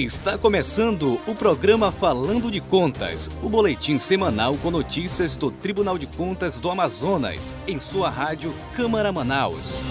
Está começando o programa Falando de Contas, o boletim semanal com notícias do Tribunal de Contas do Amazonas, em sua rádio Câmara Manaus.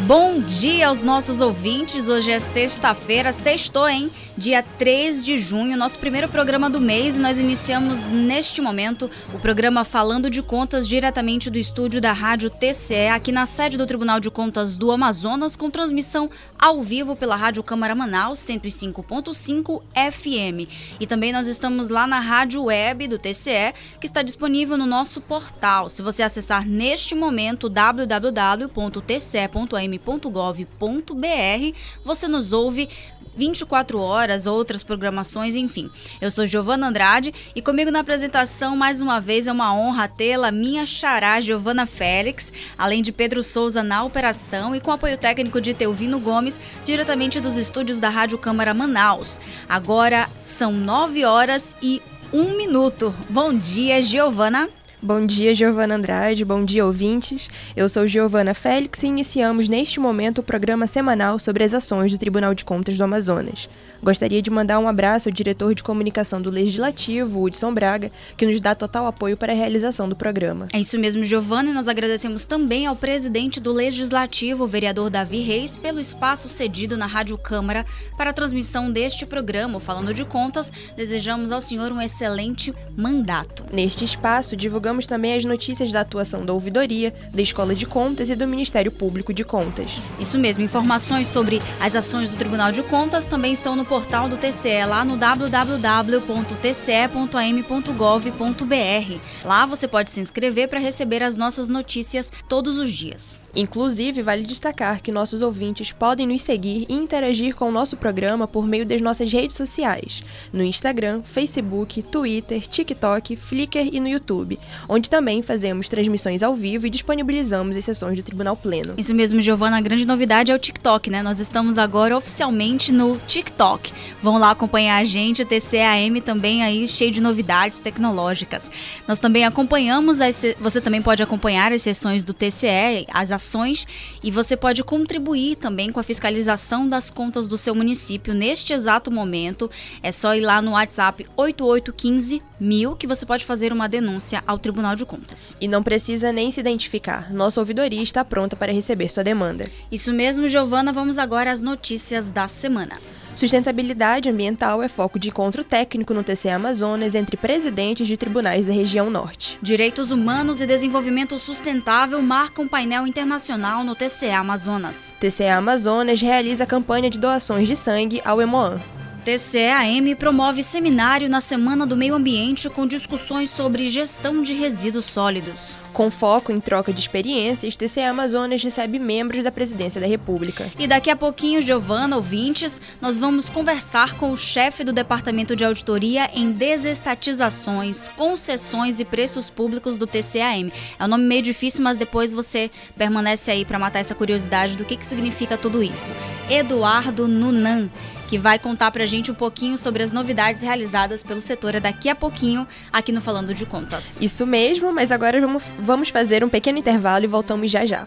Bom dia aos nossos ouvintes. Hoje é sexta-feira, sextou, hein? Dia 3 de junho, nosso primeiro programa do mês, e nós iniciamos neste momento o programa Falando de Contas diretamente do estúdio da Rádio TCE, aqui na sede do Tribunal de Contas do Amazonas, com transmissão ao vivo pela Rádio Câmara Manaus 105.5 FM. E também nós estamos lá na rádio web do TCE, que está disponível no nosso portal. Se você acessar neste momento www.tce.am.gov.br, você nos ouve 24 horas, outras programações, enfim. Eu sou Giovana Andrade e comigo na apresentação, mais uma vez, é uma honra tê-la, minha xará Giovana Félix, além de Pedro Souza na operação e com apoio técnico de Teuvino Gomes, diretamente dos estúdios da Rádio Câmara Manaus. Agora são 9 horas e 1 minuto. Bom dia, Giovana. Bom dia, Giovana Andrade. Bom dia, ouvintes. Eu sou Giovana Félix e iniciamos neste momento o programa semanal sobre as ações do Tribunal de Contas do Amazonas. Gostaria de mandar um abraço ao diretor de comunicação do Legislativo, Hudson Braga, que nos dá total apoio para a realização do programa. É isso mesmo, Giovana, e nós agradecemos também ao presidente do Legislativo, o vereador Davi Reis, pelo espaço cedido na Rádio Câmara para a transmissão deste programa. Falando de contas, desejamos ao senhor um excelente mandato. Neste espaço, divulgamos também as notícias da atuação da Ouvidoria, da Escola de Contas e do Ministério Público de Contas. Isso mesmo, informações sobre as ações do Tribunal de Contas também estão no portal do TCE, lá no www.tce.am.gov.br. Lá você pode se inscrever para receber as nossas notícias todos os dias. Inclusive, vale destacar que nossos ouvintes podem nos seguir e interagir com o nosso programa por meio das nossas redes sociais, no Instagram, Facebook, Twitter, TikTok, Flickr e no YouTube, onde também fazemos transmissões ao vivo e disponibilizamos as sessões do Tribunal Pleno. Isso mesmo, Giovana, a grande novidade é o TikTok, né? Nós estamos agora oficialmente no TikTok. Vão lá acompanhar a gente, o TCAM também aí cheio de novidades tecnológicas. Nós também acompanhamos, as, você também pode acompanhar as sessões do TCE, as ações e você pode contribuir também com a fiscalização das contas do seu município neste exato momento. É só ir lá no WhatsApp 8815 mil que você pode fazer uma denúncia ao Tribunal de Contas. E não precisa nem se identificar. Nossa ouvidoria está pronta para receber sua demanda. Isso mesmo, Giovana. Vamos agora às notícias da semana. Sustentabilidade ambiental é foco de encontro técnico no TCE Amazonas entre presidentes de tribunais da região norte. Direitos humanos e desenvolvimento sustentável marcam painel internacional no TCE Amazonas. TCE Amazonas realiza campanha de doações de sangue ao Hemoan. TCEAM promove seminário na Semana do Meio Ambiente com discussões sobre gestão de resíduos sólidos. Com foco em troca de experiências, TCE Amazonas recebe membros da Presidência da República. E daqui a pouquinho, Giovana, ouvintes, nós vamos conversar com o chefe do Departamento de Auditoria em Desestatizações, Concessões e Preços Públicos do TCAM. É um nome meio difícil, mas depois você permanece aí para matar essa curiosidade do que, que significa tudo isso. Eduardo Nunan que vai contar pra gente um pouquinho sobre as novidades realizadas pelo setor é daqui a pouquinho aqui no Falando de Contas. Isso mesmo, mas agora vamos, vamos fazer um pequeno intervalo e voltamos já já.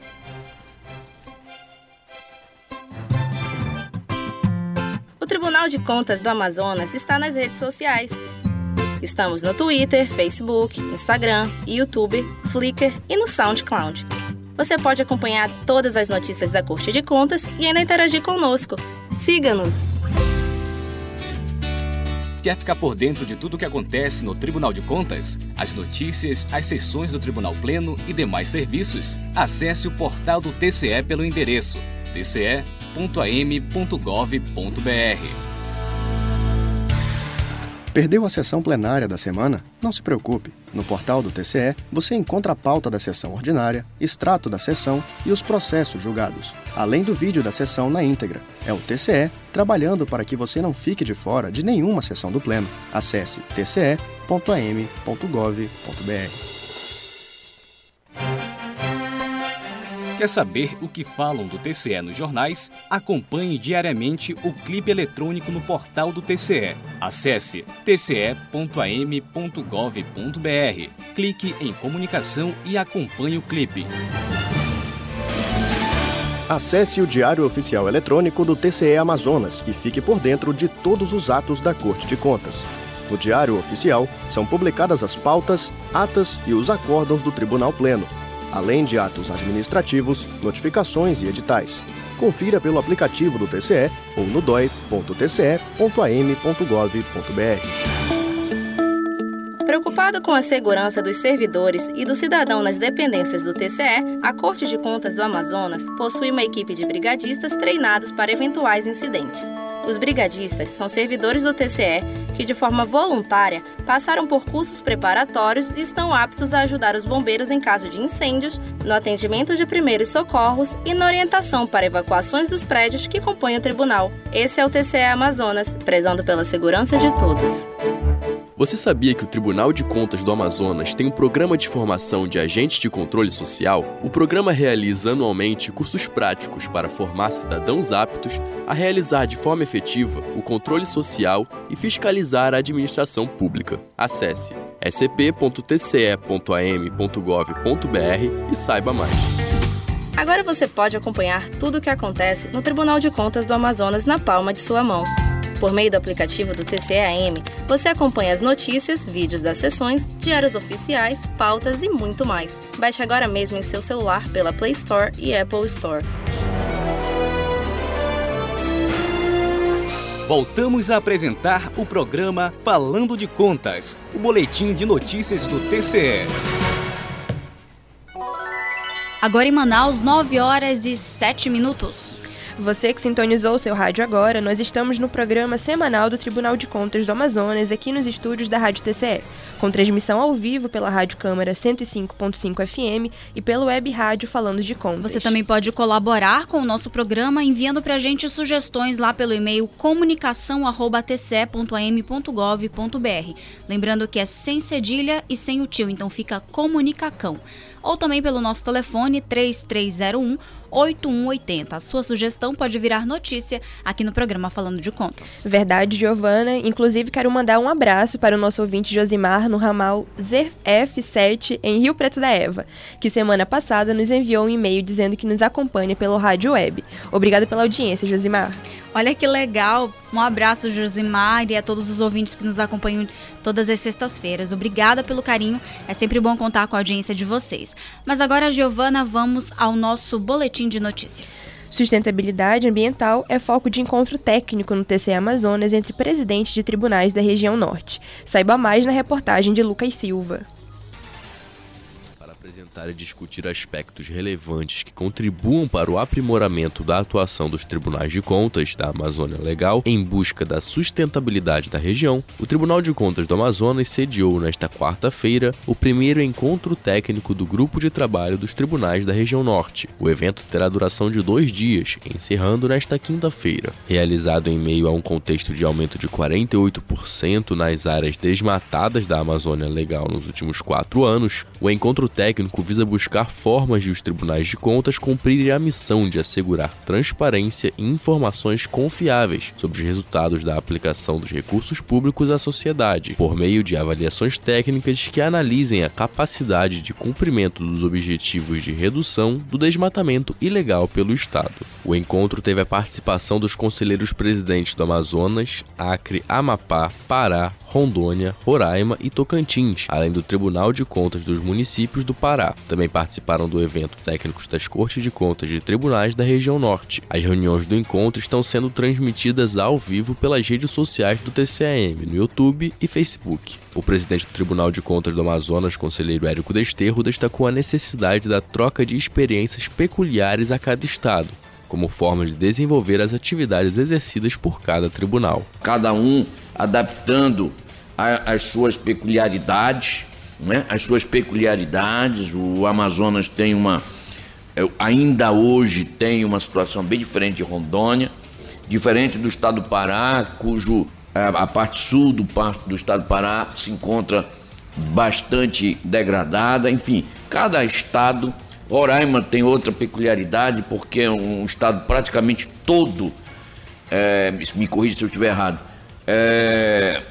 O Tribunal de Contas do Amazonas está nas redes sociais. Estamos no Twitter, Facebook, Instagram, YouTube, Flickr e no SoundCloud. Você pode acompanhar todas as notícias da Corte de Contas e ainda interagir conosco. Siga-nos! Quer ficar por dentro de tudo o que acontece no Tribunal de Contas? As notícias, as sessões do Tribunal Pleno e demais serviços? Acesse o portal do TCE pelo endereço tce.am.gov.br. Perdeu a sessão plenária da semana? Não se preocupe. No portal do TCE, você encontra a pauta da sessão ordinária, extrato da sessão e os processos julgados, além do vídeo da sessão na íntegra. É o TCE trabalhando para que você não fique de fora de nenhuma sessão do Pleno. Acesse tce.am.gov.br. Quer saber o que falam do TCE nos jornais? Acompanhe diariamente o clipe eletrônico no portal do TCE. Acesse tce.am.gov.br, clique em comunicação e acompanhe o clipe. Acesse o Diário Oficial Eletrônico do TCE Amazonas e fique por dentro de todos os atos da Corte de Contas. No Diário Oficial são publicadas as pautas, atas e os acórdãos do Tribunal Pleno, além de atos administrativos, notificações e editais. Confira pelo aplicativo do TCE ou no doi.tce.am.gov.br. Preocupada com a segurança dos servidores e do cidadão nas dependências do TCE, a Corte de Contas do Amazonas possui uma equipe de brigadistas treinados para eventuais incidentes. Os brigadistas são servidores do TCE que, de forma voluntária, passaram por cursos preparatórios e estão aptos a ajudar os bombeiros em caso de incêndios, no atendimento de primeiros socorros e na orientação para evacuações dos prédios que compõem o tribunal. Esse é o TCE Amazonas, prezando pela segurança de todos. Você sabia que o Tribunal de Contas do Amazonas tem um programa de formação de agentes de controle social? O programa realiza anualmente cursos práticos para formar cidadãos aptos a realizar de forma efetiva o controle social e fiscalizar a administração pública. Acesse scp.tce.am.gov.br e saiba mais. Agora você pode acompanhar tudo o que acontece no Tribunal de Contas do Amazonas na palma de sua mão. Por meio do aplicativo do TCAM, você acompanha as notícias, vídeos das sessões, diários oficiais, pautas e muito mais. Baixe agora mesmo em seu celular pela Play Store e Apple Store. Voltamos a apresentar o programa Falando de Contas, o boletim de notícias do TCE. Agora em Manaus, 9 horas e 7 minutos. Você que sintonizou seu rádio agora, nós estamos no programa semanal do Tribunal de Contas do Amazonas, aqui nos estúdios da Rádio TCE, com transmissão ao vivo pela Rádio Câmara 105.5 FM e pelo Web Rádio Falando de Contas. Você também pode colaborar com o nosso programa enviando para a gente sugestões lá pelo e-mail comunicação@tce.am.gov.br. Lembrando que é sem cedilha e sem o tio, então fica comunicacão ou também pelo nosso telefone 3301 8180. A sua sugestão pode virar notícia aqui no programa Falando de Contas. Verdade, Giovana. Inclusive, quero mandar um abraço para o nosso ouvinte Josimar no ramal ZF7 em Rio Preto da Eva, que semana passada nos enviou um e-mail dizendo que nos acompanha pelo rádio web. Obrigada pela audiência, Josimar. Olha que legal. Um abraço, Josimar, e a todos os ouvintes que nos acompanham todas as sextas-feiras. Obrigada pelo carinho. É sempre bom contar com a audiência de vocês. Mas agora, Giovana, vamos ao nosso boletim de notícias. Sustentabilidade ambiental é foco de encontro técnico no TCE Amazonas entre presidentes de tribunais da região norte. Saiba mais na reportagem de Lucas Silva e discutir aspectos relevantes que contribuam para o aprimoramento da atuação dos tribunais de contas da Amazônia Legal em busca da sustentabilidade da região, o Tribunal de Contas do Amazonas sediou nesta quarta-feira o primeiro encontro técnico do Grupo de Trabalho dos Tribunais da Região Norte. O evento terá duração de dois dias, encerrando nesta quinta-feira. Realizado em meio a um contexto de aumento de 48% nas áreas desmatadas da Amazônia Legal nos últimos quatro anos, o encontro técnico visa buscar formas de os tribunais de contas cumprirem a missão de assegurar transparência e informações confiáveis sobre os resultados da aplicação dos recursos públicos à sociedade, por meio de avaliações técnicas que analisem a capacidade de cumprimento dos objetivos de redução do desmatamento ilegal pelo Estado. O encontro teve a participação dos conselheiros presidentes do Amazonas, Acre, Amapá, Pará, Rondônia, Roraima e Tocantins, além do Tribunal de Contas dos municípios do Pará. Também participaram do evento técnicos das Cortes de Contas de Tribunais da região Norte. As reuniões do encontro estão sendo transmitidas ao vivo pelas redes sociais do TCAM, no YouTube e Facebook. O presidente do Tribunal de Contas do Amazonas, conselheiro Érico Desterro, destacou a necessidade da troca de experiências peculiares a cada estado, como forma de desenvolver as atividades exercidas por cada tribunal. Cada um adaptando as suas peculiaridades, né? as suas peculiaridades. O Amazonas tem uma, é, ainda hoje tem uma situação bem diferente de Rondônia, diferente do estado do Pará, cujo é, a parte sul do, do estado do Pará se encontra bastante degradada. Enfim, cada estado. Roraima tem outra peculiaridade, porque é um estado praticamente todo, é, me corrija se eu estiver errado, é,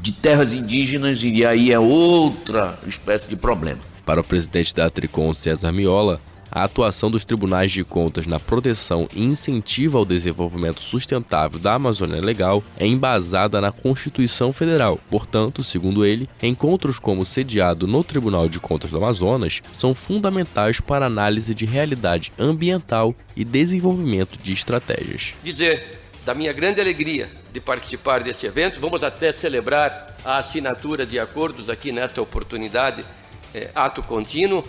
de terras indígenas e aí é outra espécie de problema. Para o presidente da Tricom, César Miola, A atuação dos tribunais de contas na proteção e incentivo ao desenvolvimento sustentável da Amazônia Legal é embasada na Constituição Federal. Portanto, segundo ele, encontros como sediado no Tribunal de Contas do Amazonas são fundamentais para análise de realidade ambiental e desenvolvimento de estratégias. Dizer da minha grande alegria de participar deste evento, vamos até celebrar a assinatura de acordos aqui nesta oportunidade, é, ato contínuo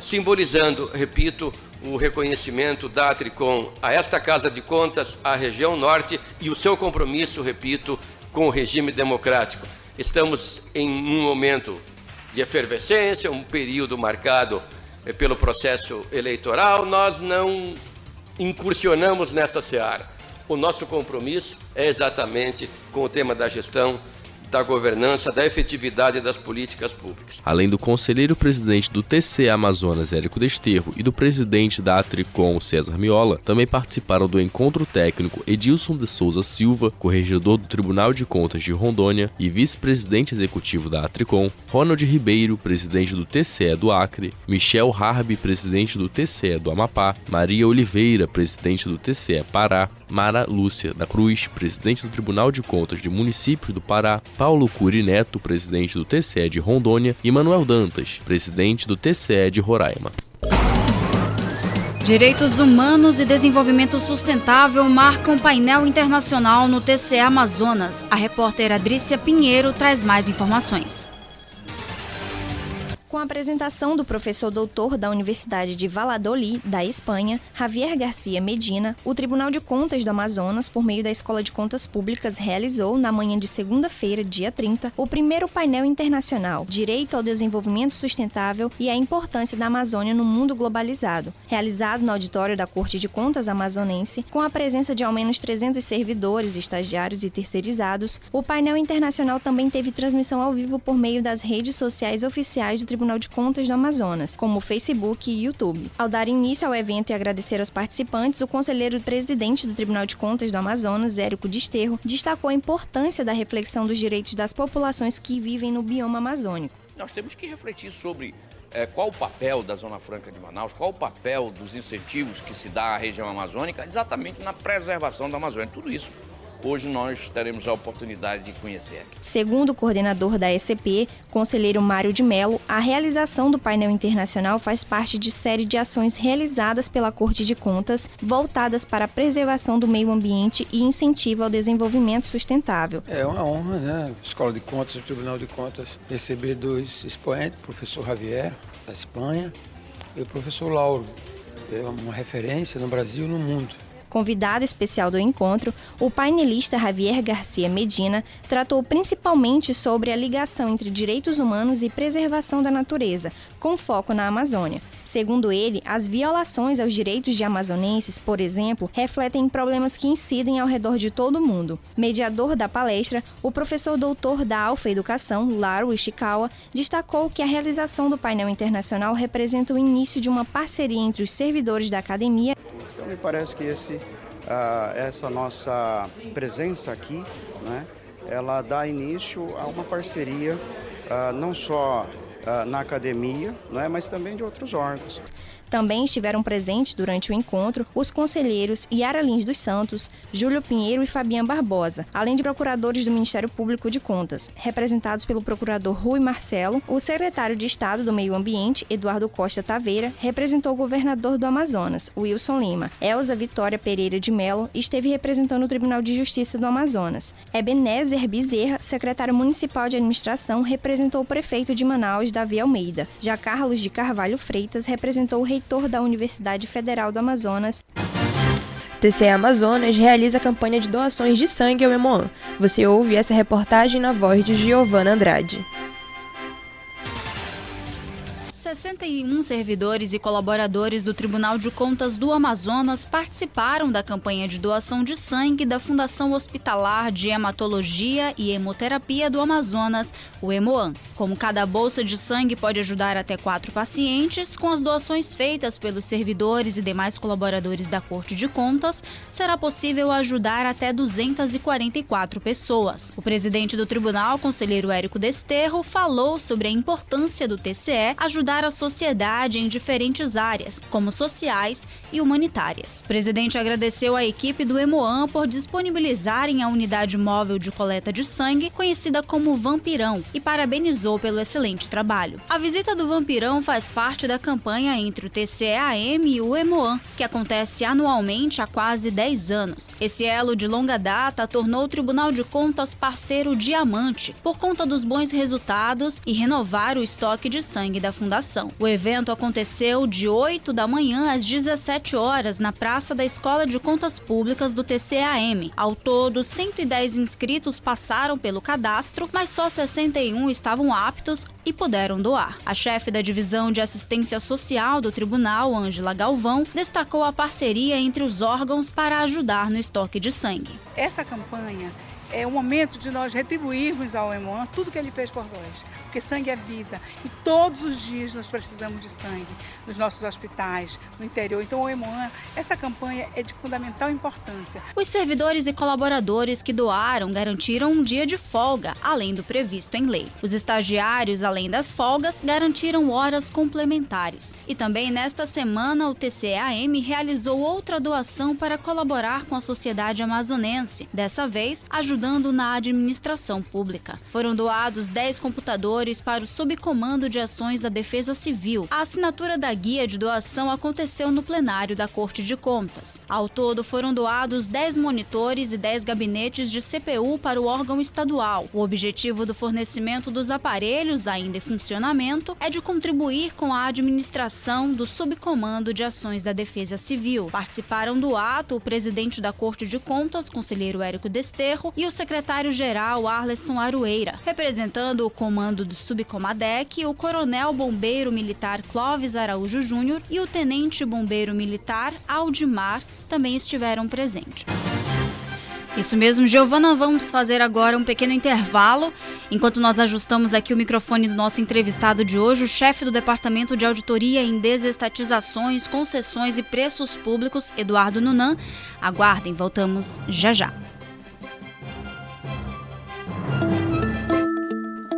simbolizando, repito, o reconhecimento da Atricom a esta Casa de Contas, à região norte e o seu compromisso, repito, com o regime democrático. Estamos em um momento de efervescência, um período marcado eh, pelo processo eleitoral, nós não incursionamos nessa seara. O nosso compromisso é exatamente com o tema da gestão da governança, da efetividade das políticas públicas. Além do conselheiro-presidente do TCE Amazonas, Érico Desterro, e do presidente da Atricom, César Miola, também participaram do encontro técnico Edilson de Souza Silva, corregedor do Tribunal de Contas de Rondônia e vice-presidente executivo da Atricom, Ronald Ribeiro, presidente do TCE do Acre, Michel Harbi, presidente do TCE do Amapá, Maria Oliveira, presidente do TCE Pará, Mara Lúcia da Cruz, presidente do Tribunal de Contas de Municípios do Pará, Paulo Curi Neto, presidente do TCE de Rondônia, e Manuel Dantas, presidente do TCE de Roraima. Direitos Humanos e Desenvolvimento Sustentável marcam painel internacional no TCE Amazonas. A repórter Adrícia Pinheiro traz mais informações. Com a apresentação do professor doutor da Universidade de Valladolid, da Espanha, Javier Garcia Medina, o Tribunal de Contas do Amazonas, por meio da Escola de Contas Públicas, realizou, na manhã de segunda-feira, dia 30, o primeiro painel internacional Direito ao Desenvolvimento Sustentável e a Importância da Amazônia no Mundo Globalizado, realizado no auditório da Corte de Contas amazonense, com a presença de ao menos 300 servidores, estagiários e terceirizados. O painel internacional também teve transmissão ao vivo por meio das redes sociais oficiais do Tribunal Tribunal de Contas do Amazonas, como Facebook e YouTube. Ao dar início ao evento e agradecer aos participantes, o conselheiro presidente do Tribunal de Contas do Amazonas, Érico Desterro, destacou a importância da reflexão dos direitos das populações que vivem no bioma amazônico. Nós temos que refletir sobre é, qual o papel da Zona Franca de Manaus, qual o papel dos incentivos que se dá à região amazônica exatamente na preservação da Amazônia. Tudo isso hoje nós teremos a oportunidade de conhecer aqui. Segundo o coordenador da ECP, conselheiro Mário de Mello, a realização do painel internacional faz parte de série de ações realizadas pela Corte de Contas voltadas para a preservação do meio ambiente e incentivo ao desenvolvimento sustentável. É uma honra, né? Escola de Contas, o Tribunal de Contas, receber dois expoentes, o professor Javier, da Espanha, e o professor Lauro, é uma referência no Brasil e no mundo. Convidado especial do encontro, o painelista Javier Garcia Medina tratou principalmente sobre a ligação entre direitos humanos e preservação da natureza, com foco na Amazônia. Segundo ele, as violações aos direitos de amazonenses, por exemplo, refletem problemas que incidem ao redor de todo o mundo. Mediador da palestra, o professor doutor da Alfa Educação, Laro Ishikawa, destacou que a realização do painel internacional representa o início de uma parceria entre os servidores da academia então me parece que esse, uh, essa nossa presença aqui, né, ela dá início a uma parceria uh, não só na academia, né, mas também de outros órgãos. Também estiveram presentes durante o encontro os conselheiros Yara Lins dos Santos, Júlio Pinheiro e Fabiana Barbosa, além de procuradores do Ministério Público de Contas, representados pelo procurador Rui Marcelo, o secretário de Estado do Meio Ambiente, Eduardo Costa Taveira, representou o governador do Amazonas, Wilson Lima. Elza Vitória Pereira de Mello esteve representando o Tribunal de Justiça do Amazonas. Ebenezer Bezerra, secretário municipal de administração, representou o prefeito de Manaus, Davi Almeida. Já Carlos de Carvalho Freitas representou o reitor reitor da Universidade Federal do Amazonas. TCE Amazonas realiza a campanha de doações de sangue ao Emoan. Você ouve essa reportagem na voz de Giovana Andrade. 61 servidores e colaboradores do Tribunal de Contas do Amazonas participaram da campanha de doação de sangue da Fundação Hospitalar de Hematologia e Hemoterapia do Amazonas, o Hemoan. Como cada bolsa de sangue pode ajudar até quatro pacientes, com as doações feitas pelos servidores e demais colaboradores da Corte de Contas, será possível ajudar até 244 pessoas. O presidente do tribunal, conselheiro Érico Desterro, falou sobre a importância do TCE ajudar a sociedade em diferentes áreas, como sociais e humanitárias. O presidente agradeceu à equipe do Hemoan por disponibilizarem a unidade móvel de coleta de sangue, conhecida como Vampirão, e parabenizou pelo excelente trabalho. A visita do Vampirão faz parte da campanha entre o TCEAM e o Hemoan, que acontece anualmente há quase 10 anos. Esse elo de longa data tornou o Tribunal de Contas parceiro diamante por conta dos bons resultados e renovar o estoque de sangue da fundação. O evento aconteceu de 8 da manhã às 17 horas na Praça da Escola de Contas Públicas do TCAM. Ao todo, 110 inscritos passaram pelo cadastro, mas só 61 estavam aptos e puderam doar. A chefe da divisão de assistência social do tribunal, Ângela Galvão, destacou a parceria entre os órgãos para ajudar no estoque de sangue. Essa campanha é o momento de nós retribuirmos ao Emoan tudo que ele fez por nós porque sangue é vida. E todos os dias nós precisamos de sangue nos nossos hospitais, no interior. Então, o Emoan, essa campanha é de fundamental importância. Os servidores e colaboradores que doaram garantiram um dia de folga, além do previsto em lei. Os estagiários, além das folgas, garantiram horas complementares. E também nesta semana, o TCAM realizou outra doação para colaborar com a sociedade amazonense, dessa vez ajudando na administração pública. Foram doados 10 computadores para o Subcomando de Ações da Defesa Civil. A assinatura da guia de doação aconteceu no plenário da Corte de Contas. Ao todo, foram doados 10 monitores e 10 gabinetes de CPU para o órgão estadual. O objetivo do fornecimento dos aparelhos, ainda em funcionamento, é de contribuir com a administração do Subcomando de Ações da Defesa Civil. Participaram do ato o presidente da Corte de Contas, conselheiro Érico Desterro, e o secretário-geral Arleson Arueira. Representando o comando do do Subcomadec, o coronel bombeiro militar Clóvis Araújo Júnior e o tenente bombeiro militar Aldimar também estiveram presentes. Isso mesmo, Giovana, vamos fazer agora um pequeno intervalo, enquanto nós ajustamos aqui o microfone do nosso entrevistado de hoje, o chefe do Departamento de Auditoria em Desestatizações, Concessões e Preços Públicos, Eduardo Nunan. Aguardem, voltamos já já.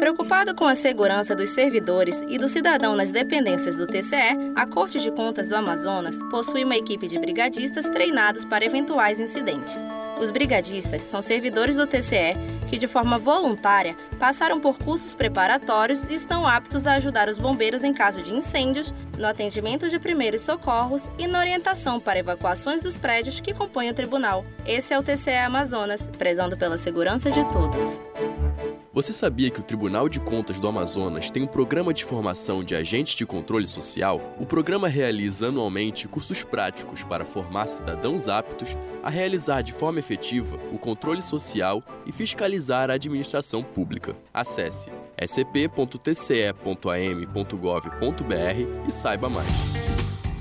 Preocupada com a segurança dos servidores e do cidadão nas dependências do TCE, a Corte de Contas do Amazonas possui uma equipe de brigadistas treinados para eventuais incidentes. Os brigadistas são servidores do TCE que, de forma voluntária, passaram por cursos preparatórios e estão aptos a ajudar os bombeiros em caso de incêndios, no atendimento de primeiros socorros e na orientação para evacuações dos prédios que compõem o tribunal. Esse é o TCE Amazonas, prezando pela segurança de todos. Você sabia que o Tribunal de Contas do Amazonas tem um programa de formação de agentes de controle social? O programa realiza anualmente cursos práticos para formar cidadãos aptos a realizar de forma efetiva o controle social e fiscalizar a administração pública. Acesse scp.tce.am.gov.br e saiba mais.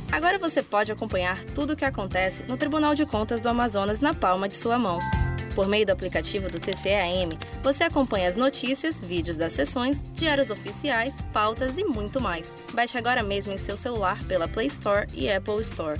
Agora você pode acompanhar tudo o que acontece no Tribunal de Contas do Amazonas na palma de sua mão. Por meio do aplicativo do TCEAM, você acompanha as notícias, vídeos das sessões, diários oficiais, pautas e muito mais. Baixe agora mesmo em seu celular pela Play Store e Apple Store.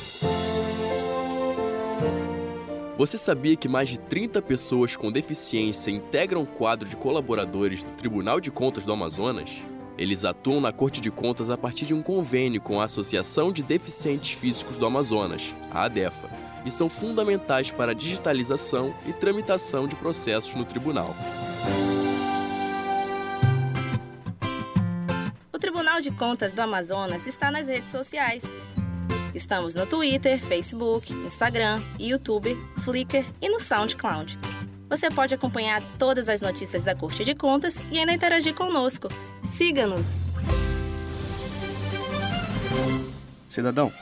Você sabia que mais de 30 pessoas com deficiência integram o quadro de colaboradores do Tribunal de Contas do Amazonas? Eles atuam na Corte de Contas a partir de um convênio com a Associação de Deficientes Físicos do Amazonas, a ADEFA, e são fundamentais para a digitalização e tramitação de processos no tribunal. O Tribunal de Contas do Amazonas está nas redes sociais Estamos no Twitter, Facebook, Instagram, YouTube, Flickr e no SoundCloud. Você pode acompanhar todas as notícias da Corte de Contas e ainda interagir conosco. Siga-nos! Cidadão,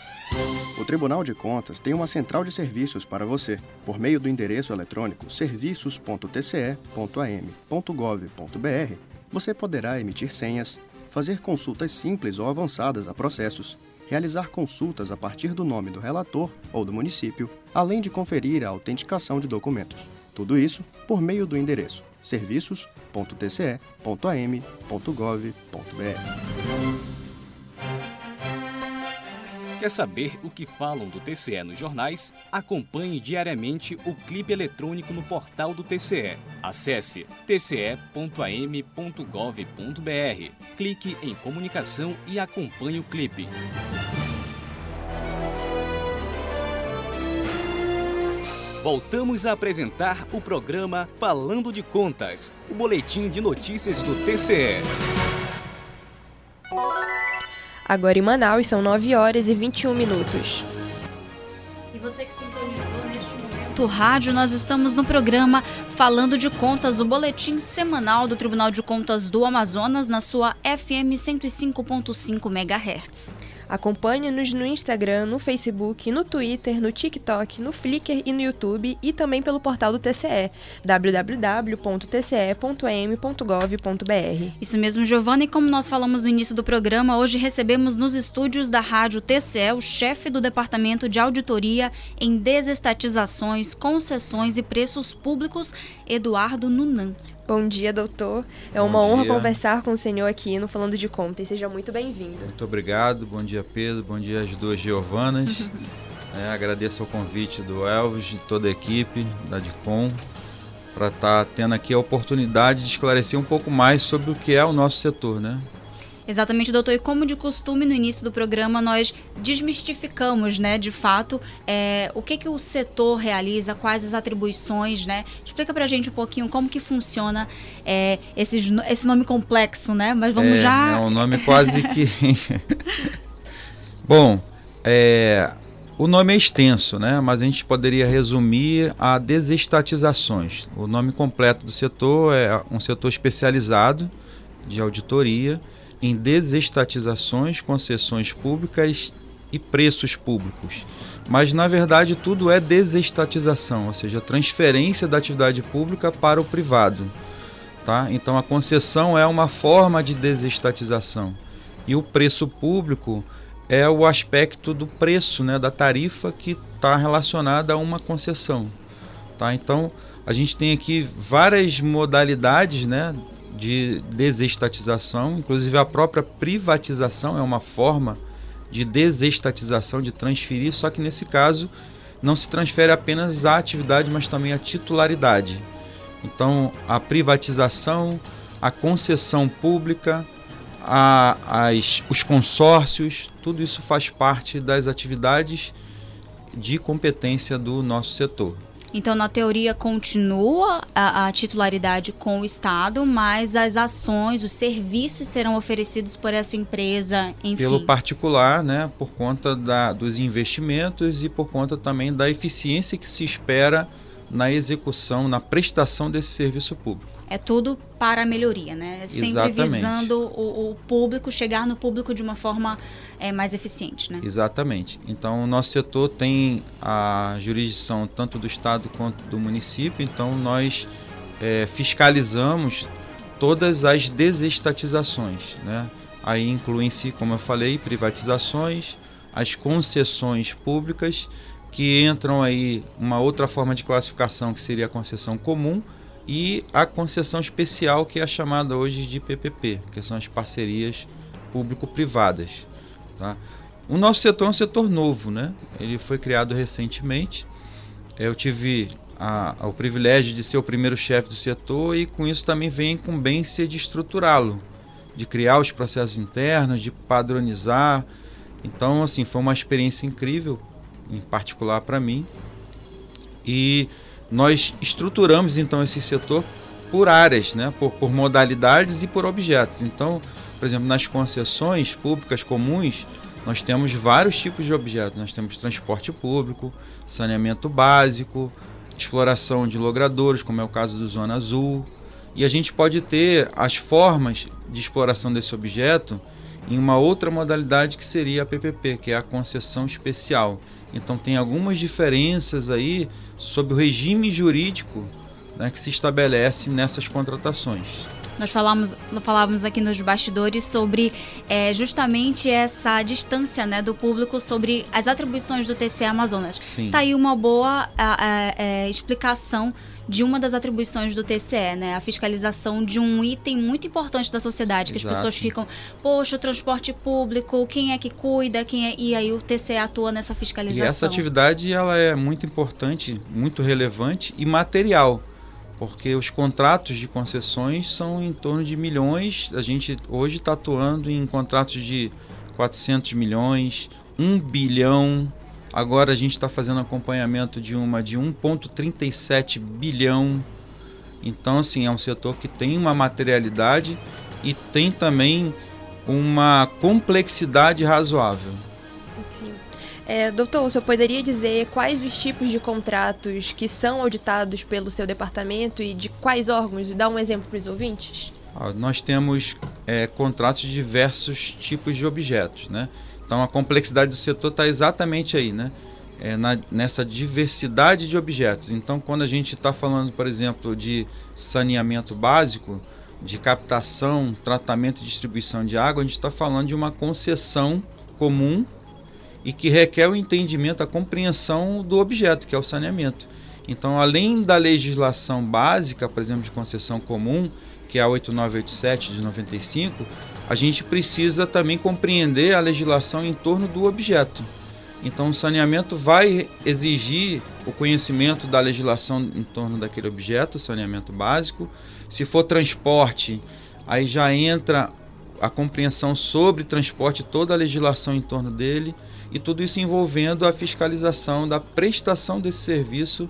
o Tribunal de Contas tem uma central de serviços para você. Por meio do endereço eletrônico serviços.tce.am.gov.br, você poderá emitir senhas, fazer consultas simples ou avançadas a processos realizar consultas a partir do nome do relator ou do município, além de conferir a autenticação de documentos. Tudo isso por meio do endereço serviços.tce.am.gov.br. Quer saber o que falam do TCE nos jornais? Acompanhe diariamente o clipe eletrônico no portal do TCE. Acesse tce.am.gov.br. Clique em comunicação e acompanhe o clipe. Voltamos a apresentar o programa Falando de Contas, o boletim de notícias do TCE. Agora em Manaus são 9 horas e 21 minutos. E você que sintonizou neste momento rádio, nós estamos no programa Falando de Contas, o boletim semanal do Tribunal de Contas do Amazonas na sua FM 105.5 MHz. Acompanhe-nos no Instagram, no Facebook, no Twitter, no TikTok, no Flickr e no YouTube e também pelo portal do TCE, www.tce.am.gov.br. Isso mesmo, Giovana, e como nós falamos no início do programa, hoje recebemos nos estúdios da Rádio TCE o chefe do Departamento de Auditoria em Desestatizações, Concessões e Preços Públicos, Eduardo Nunan. Bom dia, doutor. É uma honra conversar com o senhor aqui no Falando de Contas. Seja muito bem-vindo. Muito obrigado. Bom dia, Pedro. Bom dia às duas Giovanas. é, agradeço o convite do Elvis, de toda a equipe da DICOM, para estar tá tendo aqui a oportunidade de esclarecer um pouco mais sobre o que é o nosso setor, né? Exatamente, doutor. E como de costume, no início do programa, nós desmistificamos, né, de fato, é, o que, que o setor realiza, quais as atribuições, né? Explica pra gente um pouquinho como que funciona é, esse, esse nome complexo, né? Mas vamos é, já... É um nome quase que... Bom, é, o nome é extenso, né? mas a gente poderia resumir a desestatizações. O nome completo do setor é um setor especializado de auditoria em desestatizações, concessões públicas e preços públicos. Mas na verdade tudo é desestatização, ou seja, transferência da atividade pública para o privado. Tá? Então a concessão é uma forma de desestatização. E o preço público é o aspecto do preço, né, da tarifa que está relacionada a uma concessão. Tá? Então a gente tem aqui várias modalidades né, de desestatização, inclusive a própria privatização é uma forma de desestatização, de transferir, só que nesse caso não se transfere apenas a atividade, mas também a titularidade. Então, a privatização, a concessão pública, a, as, os consórcios, tudo isso faz parte das atividades de competência do nosso setor. Então, na teoria, continua a, a, titularidade com o Estado, mas as ações, os serviços serão oferecidos por essa empresa, enfim. Pelo particular, né, por conta da, dos investimentos e por conta também da eficiência que se espera na execução, na prestação desse serviço público. É tudo para a melhoria, né? Sempre Exatamente. visando o, o, público, chegar no público de uma forma é, mais eficiente, né? Exatamente. Então, o nosso setor tem a jurisdição tanto do Estado quanto do município, então nós é, fiscalizamos todas as desestatizações, né? Aí incluem-se, como eu falei, privatizações, as concessões públicas, que entram aí uma outra forma de classificação que seria a concessão comum, e a concessão especial que é chamada hoje de PPP, que são as parcerias público-privadas. Tá? O nosso setor é um setor novo, né? Ele foi criado recentemente. Eu tive a, a, o privilégio de ser o primeiro chefe do setor e com isso também vem a incumbência de estruturá-lo, de criar os processos internos, de padronizar. Então, assim, foi uma experiência incrível, em particular para mim. E nós estruturamos então esse setor por áreas, né? por, por modalidades e por objetos. Então, por exemplo, nas concessões públicas comuns, nós temos vários tipos de objetos. Nós temos transporte público, saneamento básico, exploração de logradouros, como é o caso do Zona Azul. E a gente pode ter as formas de exploração desse objeto em uma outra modalidade que seria a PPP, que é a concessão especial. Então tem algumas diferenças aí sobre o regime jurídico né, que se estabelece nessas contratações. Nós falamos, falávamos aqui nos bastidores sobre é, justamente essa distância né, do público sobre as atribuições do TCE Amazonas. Sim. Tá aí uma boa a, a, a, explicação de uma das atribuições do TCE, né? A fiscalização de um item muito importante da sociedade, que Exato. as pessoas ficam, poxa, o transporte público, quem é que cuida, quem é... E aí o TCE atua nessa fiscalização. E essa atividade ela é muito importante, muito relevante e material, porque os contratos de concessões são em torno de milhões. A gente hoje está atuando em contratos de 400 milhões, 1 bilhão. Agora a gente está fazendo acompanhamento de uma de 1,37 bilhão. Então, assim, é um setor que tem uma materialidade e tem também uma complexidade razoável. É, doutor, o senhor poderia dizer quais os tipos de contratos que são auditados pelo seu departamento e de quais órgãos? Dá um exemplo para os ouvintes. Nós temos é, contratos de diversos tipos de objetos, né? Então a complexidade do setor está exatamente aí, né? É, na, nessa diversidade de objetos. Então, quando a gente está falando, por exemplo, de saneamento básico, de captação, tratamento e distribuição de água, a gente está falando de uma concessão comum e que requer o entendimento, a compreensão do objeto, que é o saneamento. Então, além da legislação básica, por exemplo, de concessão comum, que é a 8987 de 95, a gente precisa também compreender a legislação em torno do objeto. Então, o saneamento vai exigir o conhecimento da legislação em torno daquele objeto, saneamento básico. Se for transporte, aí já entra a compreensão sobre transporte, toda a legislação em torno dele, e tudo isso envolvendo a fiscalização da prestação desse serviço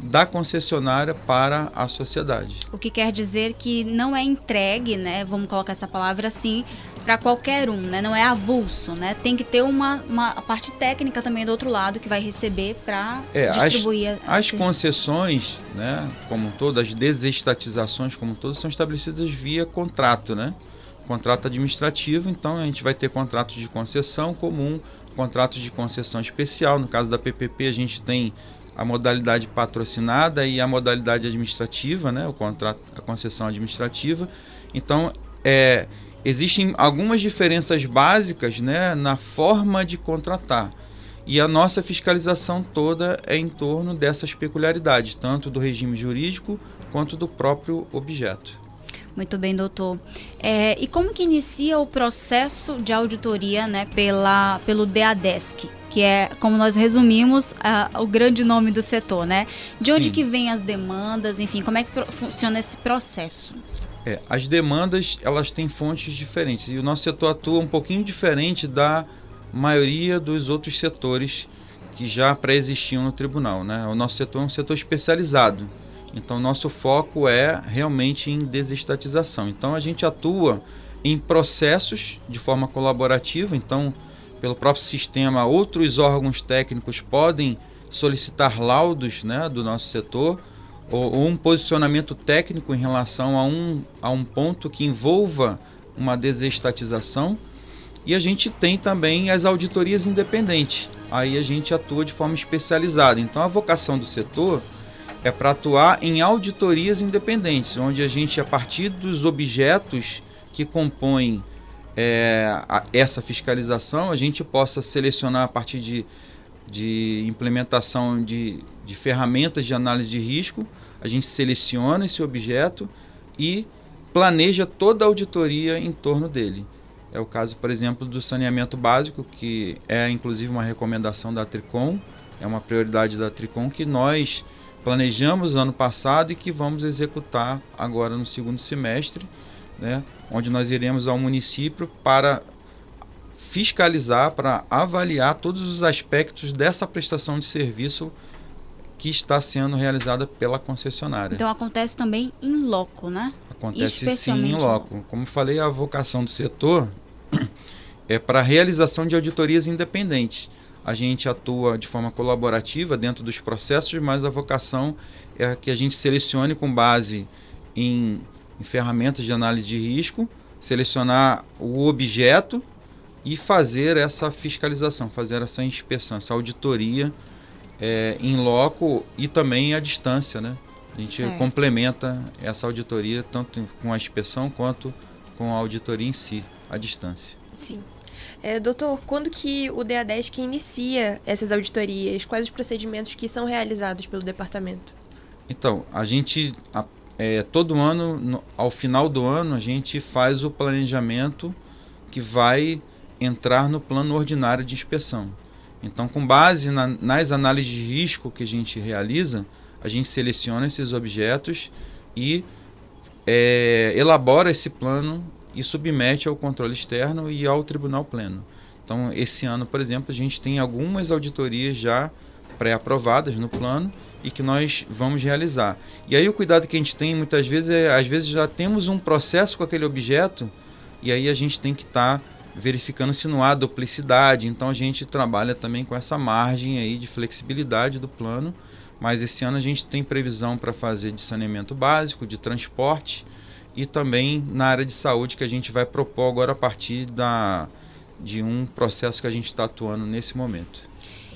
da concessionária para a sociedade. O que quer dizer que não é entregue, né? Vamos colocar essa palavra assim, para qualquer um, né? Não é avulso, né? Tem que ter uma, uma parte técnica também do outro lado que vai receber para é, distribuir. As, as concessões, né? Como todas, as desestatizações, como todas, são estabelecidas via contrato, né? Contrato administrativo, então a gente vai ter contratos de concessão comum, contratos de concessão especial. No caso da PPP, a gente tem a modalidade patrocinada e a modalidade administrativa, né, o contrato, a concessão administrativa. Então, é, existem algumas diferenças básicas né, na forma de contratar. E a nossa fiscalização toda é em torno dessas peculiaridades, tanto do regime jurídico quanto do próprio objeto. Muito bem, doutor. É, e como que inicia o processo de auditoria né, pela, pelo DADESC? que é, como nós resumimos, uh, o grande nome do setor, né? De onde Sim. que vem as demandas, enfim, como é que funciona esse processo? É, as demandas, elas têm fontes diferentes e o nosso setor atua um pouquinho diferente da maioria dos outros setores que já pré-existiam no tribunal, né? O nosso setor é um setor especializado, então nosso foco é realmente em desestatização. Então a gente atua em processos de forma colaborativa, então pelo próprio sistema, outros órgãos técnicos podem solicitar laudos né, do nosso setor ou, ou, um posicionamento técnico em relação a um, a um ponto que envolva uma desestatização. E a gente tem também as auditorias independentes. Aí a gente atua de forma especializada. Então a vocação do setor é para atuar em auditorias independentes, onde a gente, a partir dos objetos que compõem é, a, essa fiscalização, a gente possa selecionar a partir de, de implementação de, de ferramentas de análise de risco, a gente seleciona esse objeto e planeja toda a auditoria em torno dele. É o caso, por exemplo, do saneamento básico, que é inclusive uma recomendação da Tricom, é uma prioridade da Tricom que nós planejamos ano passado e que vamos executar agora no segundo semestre né, onde nós iremos ao município para fiscalizar, para avaliar todos os aspectos dessa prestação de serviço que está sendo realizada pela concessionária. Então acontece também em loco, né? Acontece sim em loco. Como falei, a vocação do setor é para a realização de auditorias independentes. A gente atua de forma colaborativa dentro dos processos, mas a vocação é que a gente selecione com base em em ferramentas de análise de risco, selecionar o objeto e fazer essa fiscalização, fazer essa inspeção, essa auditoria é, em loco e também à distância, né? A gente Certo. complementa essa auditoria tanto com a inspeção quanto com a auditoria em si, à distância. Sim. É, doutor, quando que o DA10 que inicia essas auditorias? Quais os procedimentos que são realizados pelo departamento? Então, a gente, a- é, todo ano, no- ao final do ano, a gente faz o planejamento que vai entrar no plano ordinário de inspeção. Então, com base na- nas análises de risco que a gente realiza, a gente seleciona esses objetos e é, elabora esse plano e submete ao controle externo e ao tribunal pleno. Então, esse ano, por exemplo, a gente tem algumas auditorias já pré-aprovadas no plano e que nós vamos realizar. E aí o cuidado que a gente tem muitas vezes é, às vezes já temos um processo com aquele objeto e aí a gente tem que estar verificando se não há duplicidade. Então a gente trabalha também com essa margem aí de flexibilidade do plano. Mas esse ano a gente tem previsão para fazer de saneamento básico, de transporte e também na área de saúde que a gente vai propor agora a partir da, de um processo que a gente está atuando nesse momento.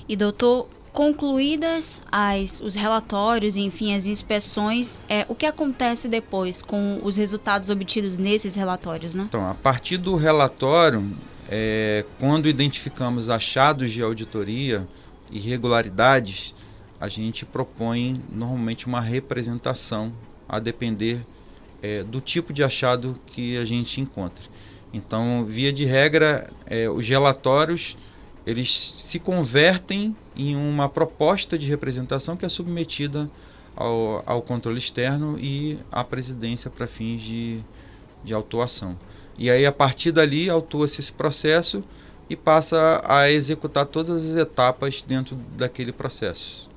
E doutor, concluídas as, os relatórios enfim as inspeções, é, o que acontece depois com os resultados obtidos nesses relatórios, né? Então, a partir do relatório, é, quando identificamos achados de auditoria, irregularidades, a gente propõe normalmente uma representação, a depender é, do tipo de achado que a gente encontre. Então, via de regra, é, os relatórios eles se convertem em uma proposta de representação que é submetida ao, ao controle externo e à presidência para fins de, de autuação. E aí, a partir dali, autua-se esse processo e passa a executar todas as etapas dentro daquele processo.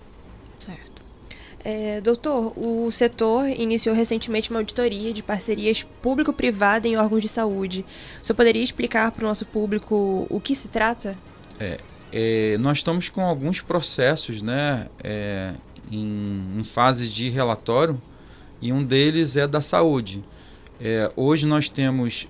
É, doutor, o setor iniciou recentemente uma auditoria de parcerias público-privada em órgãos de saúde. O senhor poderia explicar para o nosso público o que se trata? É, é, nós estamos com alguns processos né, é, em, em fase de relatório e um deles é da saúde. É, hoje nós temos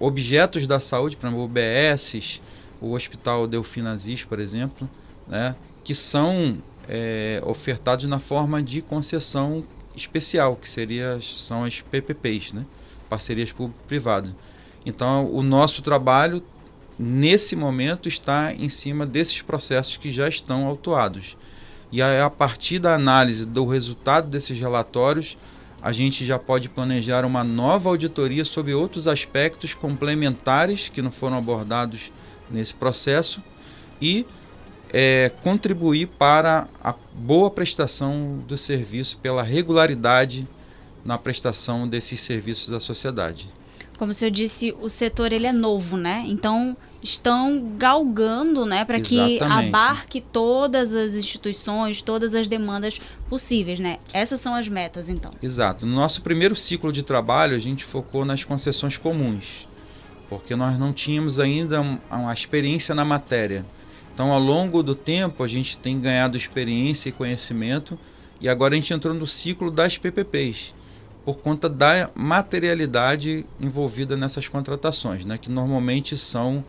objetos da saúde, por exemplo, UBSs, o Hospital Delfina Aziz, por exemplo, né, que são é, ofertados na forma de concessão especial, que seria, são as PPPs, né, parcerias público-privadas. Então, o nosso trabalho nesse momento está em cima desses processos que já estão autuados. E aí, a partir da análise do resultado desses relatórios, a gente já pode planejar uma nova auditoria sobre outros aspectos complementares que não foram abordados nesse processo e é, contribuir para a boa prestação do serviço, pela regularidade na prestação desses serviços à sociedade. Como o senhor disse, o setor ele é novo, né? Então estão galgando, né, para que abarque todas as instituições, todas as demandas possíveis, né? Essas são as metas, então. Exato. No nosso primeiro ciclo de trabalho, a gente focou nas concessões comuns, porque nós não tínhamos ainda um- uma experiência na matéria. Então, ao longo do tempo, a gente tem ganhado experiência e conhecimento, e agora a gente entrou no ciclo das PPPs, por conta da materialidade envolvida nessas contratações, né, que normalmente são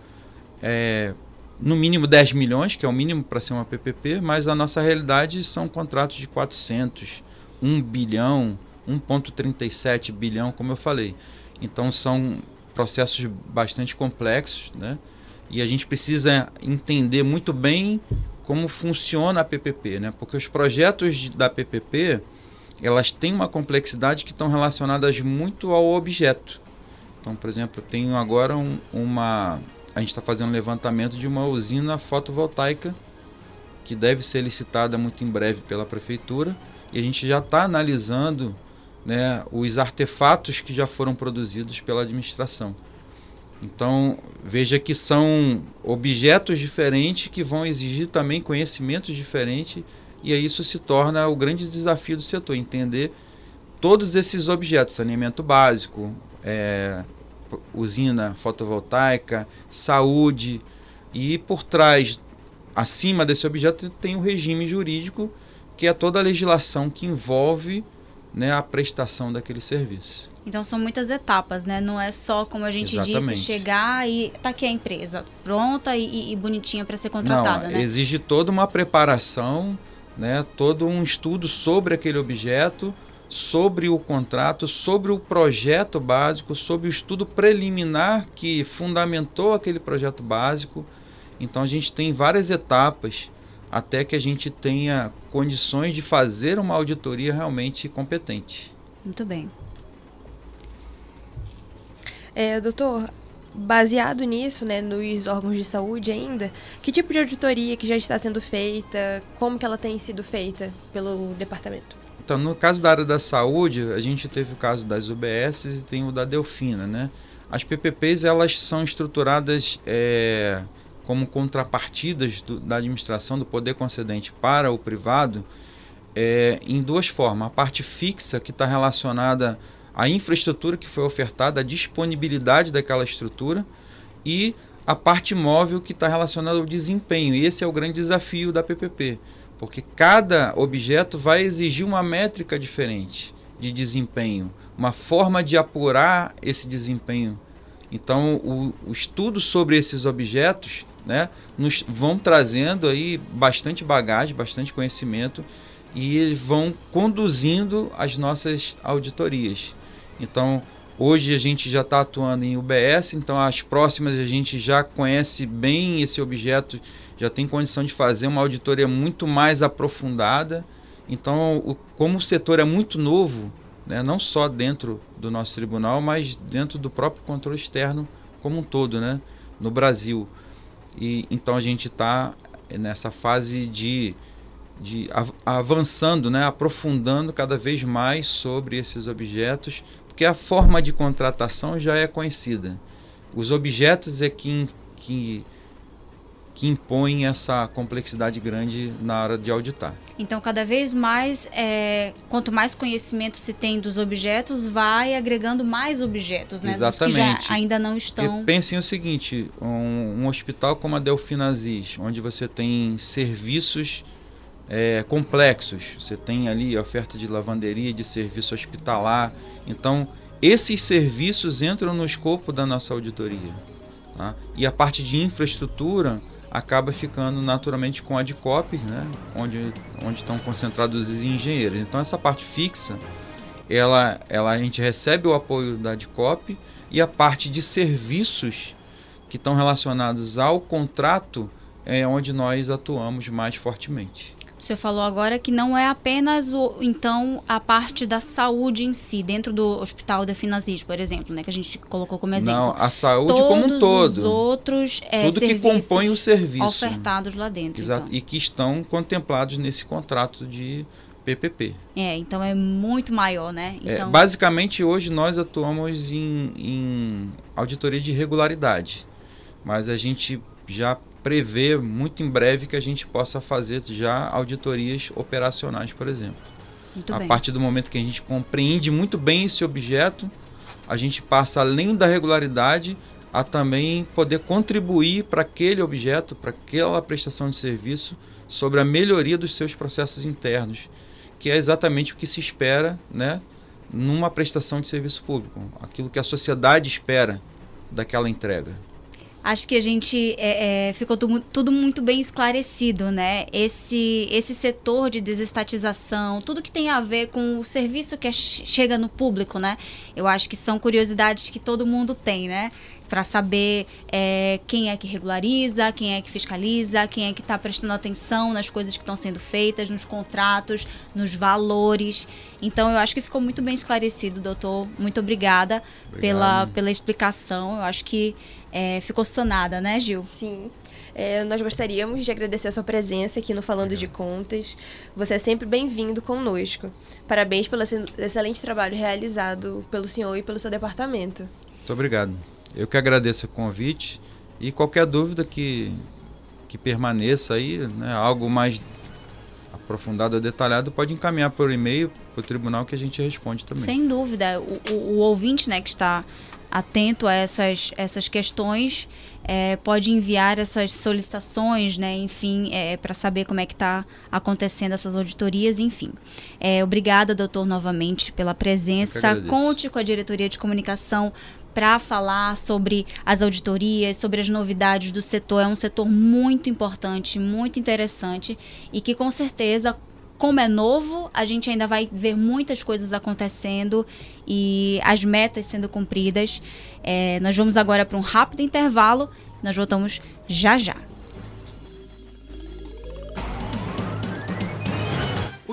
é, no mínimo 10 milhões, que é o mínimo para ser uma PPP, mas a nossa realidade são contratos de 400, 1 bilhão, 1,37 bilhão, como eu falei. Então são processos bastante complexos, né? E a gente precisa entender muito bem como funciona a PPP, né? Porque os projetos da PPP, elas têm uma complexidade que estão relacionadas muito ao objeto. Então, por exemplo, eu tenho agora um- uma... A gente está fazendo um levantamento de uma usina fotovoltaica que deve ser licitada muito em breve pela prefeitura e a gente já está analisando né, os artefatos que já foram produzidos pela administração. Então, veja que são objetos diferentes que vão exigir também conhecimentos diferentes, e aí isso se torna o grande desafio do setor, entender todos esses objetos, saneamento básico, é, usina fotovoltaica, saúde, e por trás, acima desse objeto, tem o regime jurídico, que é toda a legislação que envolve né, a prestação daquele serviço. Então são muitas etapas, né? Não é só, como a gente Exatamente. disse, chegar e tá aqui a empresa pronta e, e bonitinha para ser contratada, Não, né? exige toda uma preparação, né, todo um estudo sobre aquele objeto sobre o contrato, sobre o projeto básico, sobre o estudo preliminar que fundamentou aquele projeto básico. Então a gente tem várias etapas até que a gente tenha condições de fazer uma auditoria realmente competente. Muito bem. É, doutor, baseado nisso, né, nos órgãos de saúde ainda, que tipo de auditoria que já está sendo feita, como que ela tem sido feita pelo departamento? Então, no caso da área da saúde, a gente teve o caso das UBS e tem o da Delfina, né? As PPPs, elas são estruturadas é, como contrapartidas do, da administração do poder concedente para o privado é, em duas formas. A parte fixa, que está relacionada à infraestrutura que foi ofertada, a disponibilidade daquela estrutura, e a parte móvel, que está relacionada ao desempenho. E esse é o grande desafio da PPP porque cada objeto vai exigir uma métrica diferente de desempenho, uma forma de apurar esse desempenho. Então, o, o estudo sobre esses objetos né, nos vão trazendo aí bastante bagagem, bastante conhecimento e vão conduzindo as nossas auditorias. Então, hoje a gente já está atuando em UBS, então as próximas a gente já conhece bem esse objeto já tem condição de fazer uma auditoria muito mais aprofundada. Então, o, como o setor é muito novo, né, não só dentro do nosso tribunal, mas dentro do próprio controle externo como um todo, né, no Brasil. E então a gente está nessa fase de, de avançando, né, aprofundando cada vez mais sobre esses objetos, porque a forma de contratação já é conhecida. Os objetos é que, que que impõem essa complexidade grande na hora de auditar. Então, cada vez mais, é, quanto mais conhecimento se tem dos objetos, vai agregando mais objetos, né? Exatamente. que já ainda não estão. Porque pensem o seguinte: um, um, hospital como a Delfina Aziz, onde você tem serviços é, complexos, você tem ali oferta de lavanderia, de serviço hospitalar. Então, esses serviços entram no escopo da nossa auditoria. Tá? E a parte de infraestrutura acaba ficando naturalmente com a DICOP, né, onde, onde estão concentrados os engenheiros. Então essa parte fixa, ela, ela, a gente recebe o apoio da DICOP e a parte de serviços que estão relacionados ao contrato é onde nós atuamos mais fortemente. O senhor falou agora que não é apenas o, então a parte da saúde em si, dentro do Hospital da Finazis, por exemplo, né, que a gente colocou como exemplo. Não, a saúde Todos como um todo. os outros é, Tudo que compõe o serviço. Ofertados lá dentro. Exato. Então. E que estão contemplados nesse contrato de PPP. É, então é muito maior, né? É, então... É, basicamente, hoje nós atuamos em, em auditoria de regularidade, mas a gente já prevê muito em breve que a gente possa fazer já auditorias operacionais, por exemplo. Muito a bem. partir do momento que a gente compreende muito bem esse objeto, a gente passa além da regularidade a também poder contribuir para aquele objeto, para aquela prestação de serviço, sobre a melhoria dos seus processos internos, que é exatamente o que se espera, né, numa prestação de serviço público, aquilo que a sociedade espera daquela entrega. Acho que a gente é, é, ficou tudo, tudo, muito bem esclarecido, né? Esse, esse setor de desestatização, tudo que tem a ver com o serviço que é, chega no público, né? Eu acho que são curiosidades que todo mundo tem, né? Para saber é, quem é que regulariza, quem é que fiscaliza, quem é que está prestando atenção nas coisas que estão sendo feitas, nos contratos, nos valores. Então, eu acho que ficou muito bem esclarecido, doutor. Muito obrigada pela, pela explicação. Eu acho que é, ficou sanada, né, Gil? Sim. É, nós gostaríamos de agradecer a sua presença aqui no Falando de Contas. Você é sempre bem-vindo conosco. Parabéns pelo excelente trabalho realizado pelo senhor e pelo seu departamento. Muito obrigado. Eu que agradeço o convite e qualquer dúvida que, que permaneça aí, né, algo mais aprofundado ou detalhado, pode encaminhar por e-mail para o tribunal que a gente responde também. Sem dúvida. O, o, o ouvinte né, que está atento a essas, essas questões, é, pode enviar essas solicitações, né, enfim, é, para saber como é que está acontecendo essas auditorias, enfim. É, obrigada, doutor, novamente pela presença. Conte com a diretoria de comunicação para falar sobre as auditorias, sobre as novidades do setor. É um setor muito importante, muito interessante e que com certeza como é novo, a gente ainda vai ver muitas coisas acontecendo e as metas sendo cumpridas. É, nós vamos agora para um rápido intervalo. Nós voltamos já já.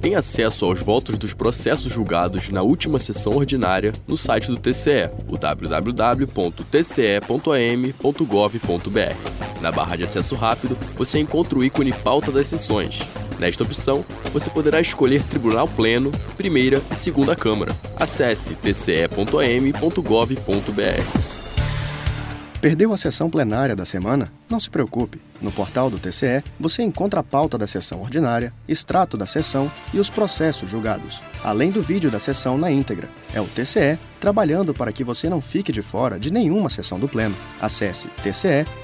tem acesso aos votos dos processos julgados na última sessão ordinária no site do TCE, o www.tce.am.gov.br. Na barra de acesso rápido, você encontra o ícone Pauta das Sessões. Nesta opção, você poderá escolher Tribunal Pleno, Primeira e Segunda Câmara. Acesse tce.am.gov.br. Perdeu a sessão plenária da semana? Não se preocupe. No portal do TCE, você encontra a pauta da sessão ordinária, extrato da sessão e os processos julgados, além do vídeo da sessão na íntegra. É o TCE trabalhando para que você não fique de fora de nenhuma sessão do Pleno. Acesse tce.am.gov.br.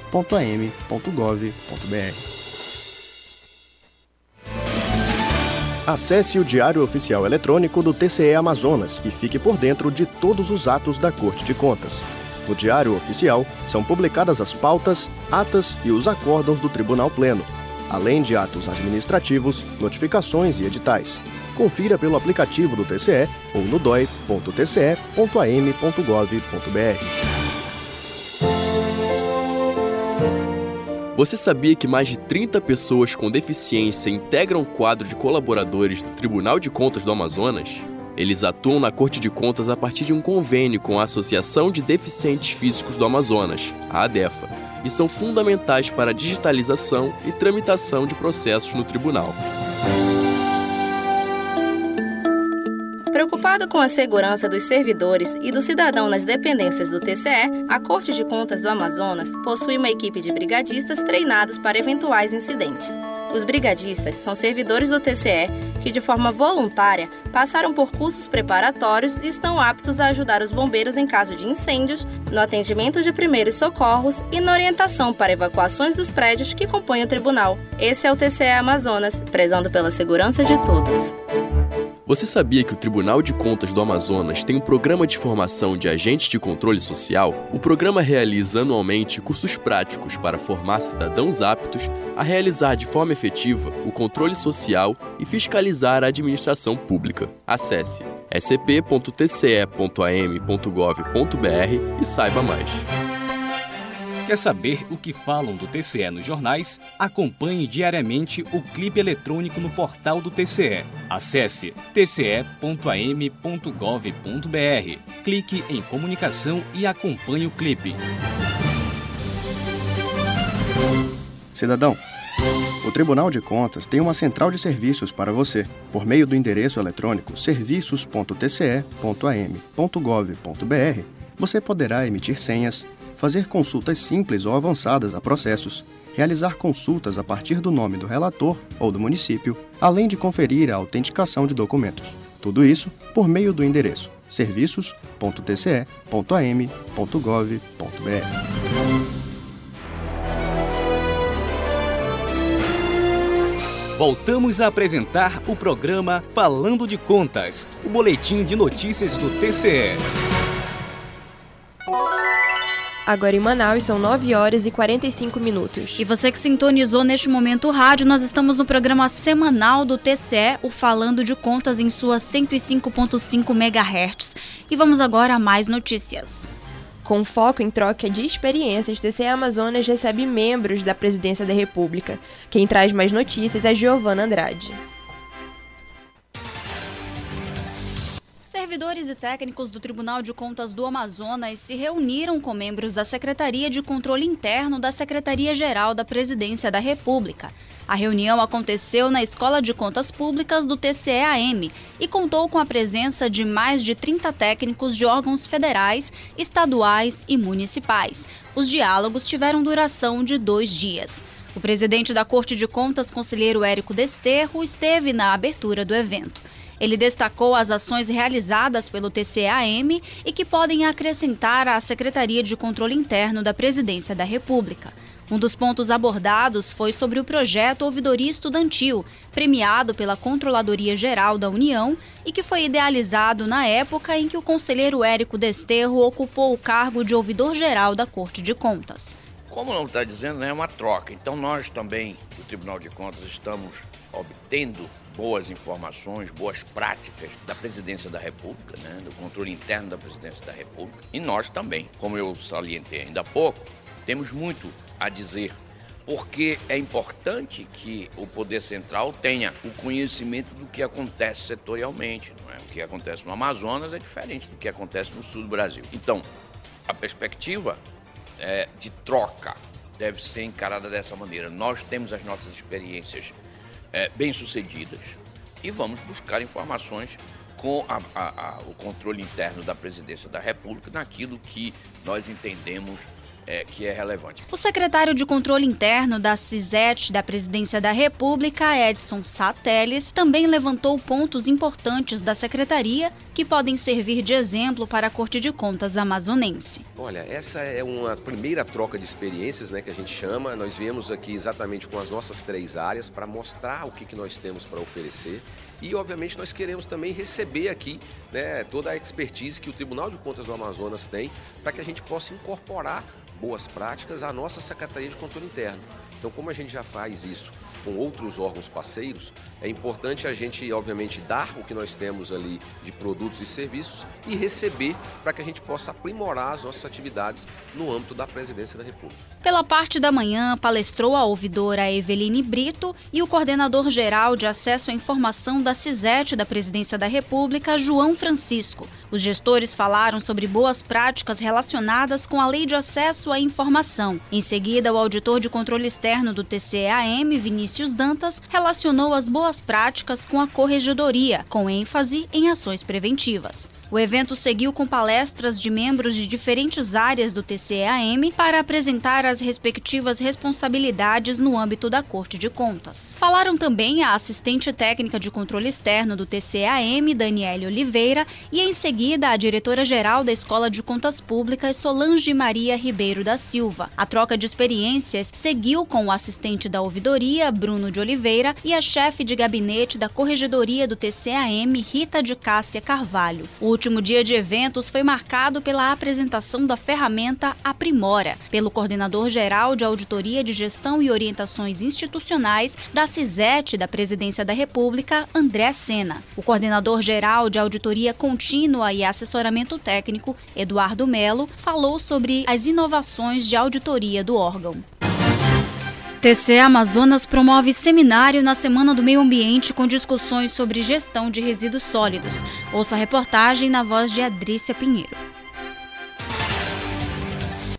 Acesse o Diário Oficial Eletrônico do TCE Amazonas e fique por dentro de todos os atos da Corte de Contas. No Diário Oficial são publicadas as pautas, atas e os acórdãos do Tribunal Pleno, além de atos administrativos, notificações e editais. Confira pelo aplicativo do TCE ou no doi.tce.am.gov.br. Você sabia que mais de 30 pessoas com deficiência integram o quadro de colaboradores do Tribunal de Contas do Amazonas? Eles atuam na Corte de Contas a partir de um convênio com a Associação de Deficientes Físicos do Amazonas, a ADEFA, e são fundamentais para a digitalização e tramitação de processos no tribunal. Preocupado com a segurança dos servidores e do cidadão nas dependências do TCE, a Corte de Contas do Amazonas possui uma equipe de brigadistas treinados para eventuais incidentes. Os brigadistas são servidores do TCE que, de forma voluntária, passaram por cursos preparatórios e estão aptos a ajudar os bombeiros em caso de incêndios, no atendimento de primeiros socorros e na orientação para evacuações dos prédios que compõem o tribunal. Esse é o TCE Amazonas, prezando pela segurança de todos. Você sabia que o Tribunal de Contas do Amazonas tem um programa de formação de agentes de controle social? O programa realiza anualmente cursos práticos para formar cidadãos aptos a realizar de forma efetiva o controle social e fiscalizar a administração pública. Acesse scp.tce.am.gov.br e saiba mais. Quer saber o que falam do TCE nos jornais? Acompanhe diariamente o clipe eletrônico no portal do TCE. Acesse tce.am.gov.br. Clique em comunicação e acompanhe o clipe. Cidadão, o Tribunal de Contas tem uma central de serviços para você. Por meio do endereço eletrônico serviços.tce.am.gov.br, você poderá emitir senhas fazer consultas simples ou avançadas a processos, realizar consultas a partir do nome do relator ou do município, além de conferir a autenticação de documentos. Tudo isso por meio do endereço serviços.tce.am.gov.br. Voltamos a apresentar o programa Falando de Contas, o boletim de notícias do TCE. Agora em Manaus são 9 horas e 45 minutos. E você que sintonizou neste momento o rádio, nós estamos no programa semanal do TCE, o Falando de Contas em sua 105.5 MHz. E vamos agora a mais notícias. Com foco em troca de experiências, TCE Amazonas recebe membros da Presidência da República. Quem traz mais notícias é Giovana Andrade. Servidores e técnicos do Tribunal de Contas do Amazonas se reuniram com membros da Secretaria de Controle Interno da Secretaria-Geral da Presidência da República. A reunião aconteceu na Escola de Contas Públicas do TCEAM e contou com a presença de mais de 30 técnicos de órgãos federais, estaduais e municipais. Os diálogos tiveram duração de dois dias. O presidente da Corte de Contas, conselheiro Érico Desterro, esteve na abertura do evento. Ele destacou as ações realizadas pelo TCAM e que podem acrescentar à Secretaria de Controle Interno da Presidência da República. Um dos pontos abordados foi sobre o projeto Ouvidoria Estudantil, premiado pela Controladoria Geral da União e que foi idealizado na época em que o conselheiro Érico Desterro ocupou o cargo de ouvidor geral da Corte de Contas. Como não está dizendo, é uma troca. Então nós também, do Tribunal de Contas, estamos obtendo boas informações, boas práticas da Presidência da República, né, do controle interno da Presidência da República. E nós também, como eu salientei ainda há pouco, temos muito a dizer, porque é importante que o poder central tenha o conhecimento do que acontece setorialmente. É? O que acontece no Amazonas é diferente do que acontece no sul do Brasil. Então, a perspectiva é, de troca deve ser encarada dessa maneira. Nós temos as nossas experiências é, bem-sucedidas. E vamos buscar informações com a, a, a, o controle interno da presidência da República naquilo que nós entendemos é, que é relevante. O secretário de Controle Interno da CISET da Presidência da República, Edson Sateles, também levantou pontos importantes da secretaria que podem servir de exemplo para a Corte de Contas amazonense. Olha, essa é uma primeira troca de experiências né, que a gente chama. Nós viemos aqui exatamente com as nossas três áreas para mostrar o que, que nós temos para oferecer e, obviamente, nós queremos também receber aqui né, toda a expertise que o Tribunal de Contas do Amazonas tem para que a gente possa incorporar boas práticas à nossa Secretaria de Controle Interno. Então, como a gente já faz isso com outros órgãos parceiros, é importante a gente, obviamente, dar o que nós temos ali de produtos e serviços e receber para que a gente possa aprimorar as nossas atividades no âmbito da Presidência da República. Pela parte da manhã, palestrou a ouvidora Eveline Brito e o coordenador-geral de acesso à informação da CISET da Presidência da República, João Francisco. Os gestores falaram sobre boas práticas relacionadas com a Lei de Acesso à Informação. Em seguida, o auditor de controle externo do TCEAM, Vinícius Dantas, relacionou as boas práticas com a corregedoria, com ênfase em ações preventivas. O evento seguiu com palestras de membros de diferentes áreas do TCEAM para apresentar as respectivas responsabilidades no âmbito da Corte de Contas. Falaram também a assistente técnica de controle externo do TCEAM, Daniele Oliveira, e em seguida a diretora-geral da Escola de Contas Públicas, Solange Maria Ribeiro da Silva. A troca de experiências seguiu com o assistente da ouvidoria, Bruno de Oliveira, e a chefe de gabinete da Corregedoria do TCEAM, Rita de Cássia Carvalho. O último dia de eventos foi marcado pela apresentação da ferramenta Aprimora, pelo coordenador-geral de Auditoria de Gestão e Orientações Institucionais da CISET da Presidência da República, André Sena. O coordenador-geral de Auditoria Contínua e Assessoramento Técnico, Eduardo Melo, falou sobre as inovações de auditoria do órgão. TCE Amazonas promove seminário na Semana do Meio Ambiente com discussões sobre gestão de resíduos sólidos. Ouça a reportagem na voz de Adrícia Pinheiro.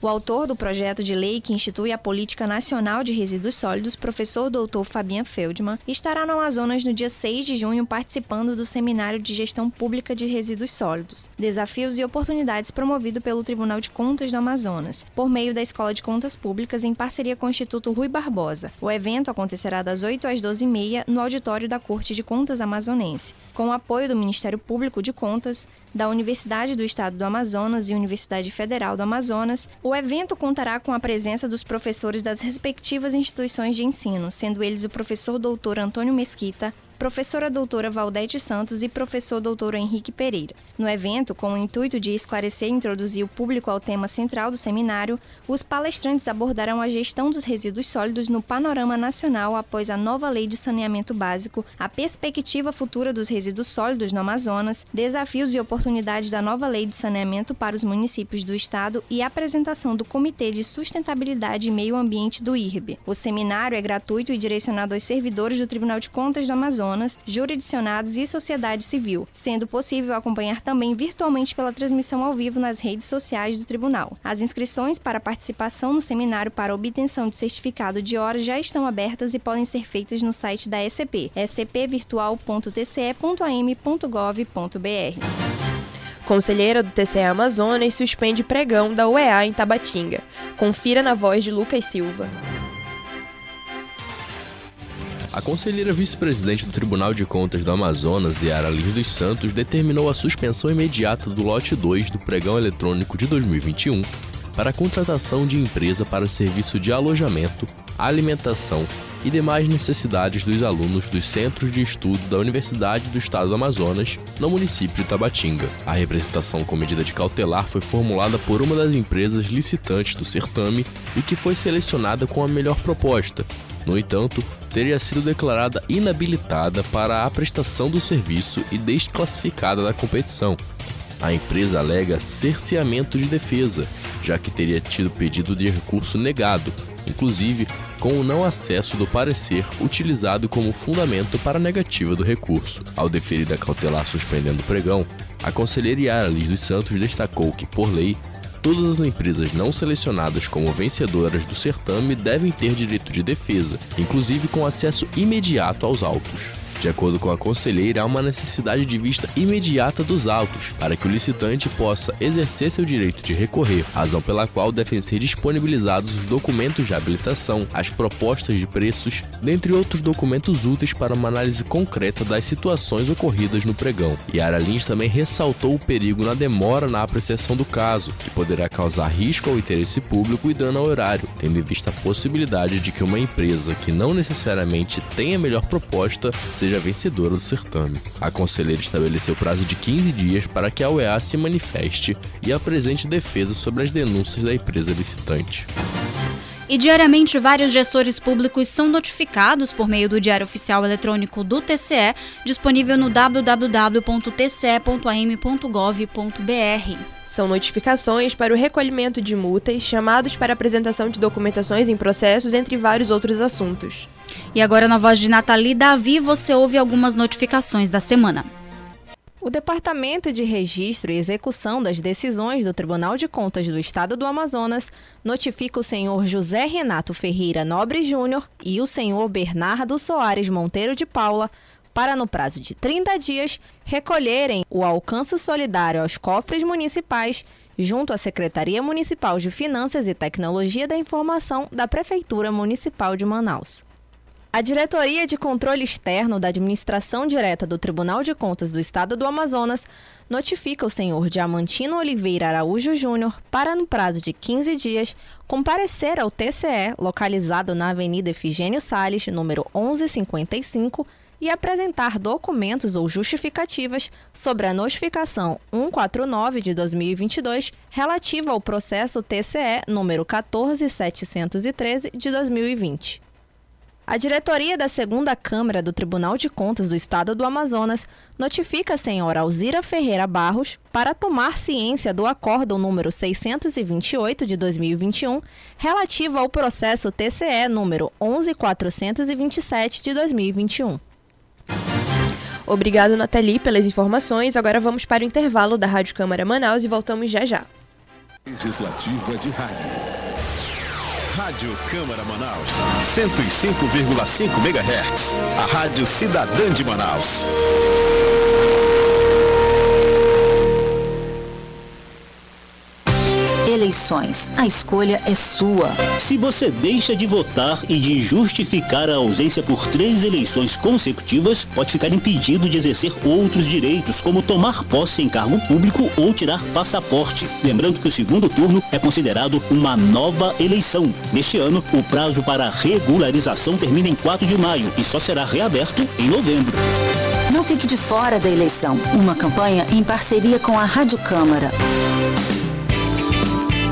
O autor do projeto de lei que institui a Política Nacional de Resíduos Sólidos, professor Dr. Fabian Feldman, estará no Amazonas no dia 6 de junho participando do Seminário de Gestão Pública de Resíduos Sólidos, Desafios e Oportunidades promovido pelo Tribunal de Contas do Amazonas, por meio da Escola de Contas Públicas em parceria com o Instituto Rui Barbosa. O evento acontecerá das 8 às 12h30 no auditório da Corte de Contas Amazonense, com o apoio do Ministério Público de Contas, da Universidade do Estado do Amazonas e Universidade Federal do Amazonas, o evento contará com a presença dos professores das respectivas instituições de ensino, sendo eles o professor doutor Antônio Mesquita, professora doutora Valdete Santos e professor doutor Henrique Pereira. No evento, com o intuito de esclarecer e introduzir o público ao tema central do seminário, os palestrantes abordarão a gestão dos resíduos sólidos no panorama nacional após a nova Lei de Saneamento Básico, a perspectiva futura dos resíduos sólidos no Amazonas, desafios e oportunidades da nova Lei de Saneamento para os municípios do estado e a apresentação do Comitê de Sustentabilidade e Meio Ambiente do IRB. O seminário é gratuito e direcionado aos servidores do Tribunal de Contas do Amazonas Amazonas, jurisdicionados e sociedade civil, sendo possível acompanhar também virtualmente pela transmissão ao vivo nas redes sociais do tribunal. As inscrições para participação no seminário para obtenção de certificado de horas já estão abertas e podem ser feitas no site da SCP, scpvirtual.tce.am.gov.br. Conselheira do TCE Amazonas suspende pregão da UEA em Tabatinga. Confira na voz de Lucas Silva. A conselheira vice-presidente do Tribunal de Contas do Amazonas, Yara Lins dos Santos, determinou a suspensão imediata do lote 2 do pregão eletrônico de 2021 para a contratação de empresa para serviço de alojamento, alimentação e demais necessidades dos alunos dos centros de estudo da Universidade do Estado do Amazonas, no município de Tabatinga. A representação com medida de cautelar foi formulada por uma das empresas licitantes do certame e que foi selecionada com a melhor proposta. No entanto, teria sido declarada inabilitada para a prestação do serviço e desclassificada da competição. A empresa alega cerceamento de defesa, já que teria tido pedido de recurso negado, inclusive com o não acesso do parecer utilizado como fundamento para a negativa do recurso. Ao deferir a cautelar suspendendo o pregão, a conselheira Yara Liz dos Santos destacou que, por lei, todas as empresas não selecionadas como vencedoras do certame devem ter direito de defesa, inclusive com acesso imediato aos autos. De acordo com a conselheira, há uma necessidade de vista imediata dos autos para que o licitante possa exercer seu direito de recorrer, razão pela qual devem ser disponibilizados os documentos de habilitação, as propostas de preços, dentre outros documentos úteis para uma análise concreta das situações ocorridas no pregão. Yara Lins também ressaltou o perigo na demora na apreciação do caso, que poderá causar risco ao interesse público e dano ao horário, tendo em vista a possibilidade de que uma empresa que não necessariamente tenha a melhor proposta seja vencedora do certame. A conselheira estabeleceu prazo de 15 dias para que a UEA se manifeste e apresente defesa sobre as denúncias da empresa licitante. E diariamente vários gestores públicos são notificados por meio do Diário Oficial Eletrônico do TCE, disponível no www.tce.am.gov.br. São notificações para o recolhimento de multas, chamados para apresentação de documentações em processos, entre vários outros assuntos. E agora, na voz de Nathalie Davi, você ouve algumas notificações da semana. O Departamento de Registro e Execução das Decisões do Tribunal de Contas do Estado do Amazonas notifica o senhor José Renato Ferreira Nobre Júnior e o senhor Bernardo Soares Monteiro de Paula para, no prazo de 30 dias, recolherem o alcance solidário aos cofres municipais junto à Secretaria Municipal de Finanças e Tecnologia da Informação da Prefeitura Municipal de Manaus. A Diretoria de Controle Externo da Administração Direta do Tribunal de Contas do Estado do Amazonas notifica o senhor Diamantino Oliveira Araújo Júnior para, no prazo de 15 dias, comparecer ao TCE, localizado na Avenida Efigênio Sales, número 1155, e apresentar documentos ou justificativas sobre a notificação 149 de 2022 relativa ao processo TCE número 14713 de 2020. A diretoria da segunda Câmara do Tribunal de Contas do Estado do Amazonas notifica a senhora Alzira Ferreira Barros para tomar ciência do acórdão número 628 de 2021 relativo ao processo TCE número 11427 de 2021. Obrigado, Nathalie, pelas informações. Agora vamos para o intervalo da Rádio Câmara Manaus e voltamos já já. Legislativa de Rádio. Rádio Câmara Manaus, 105,5 MHz. A Rádio Cidadã de Manaus. Eleições. A escolha é sua. Se você deixa de votar e de justificar a ausência por três eleições consecutivas, pode ficar impedido de exercer outros direitos, como tomar posse em cargo público ou tirar passaporte. Lembrando que o segundo turno é considerado uma nova eleição. Neste ano, o prazo para regularização termina em 4 de maio e só será reaberto em novembro. Não fique de fora da eleição. Uma campanha em parceria com a Rádio Câmara.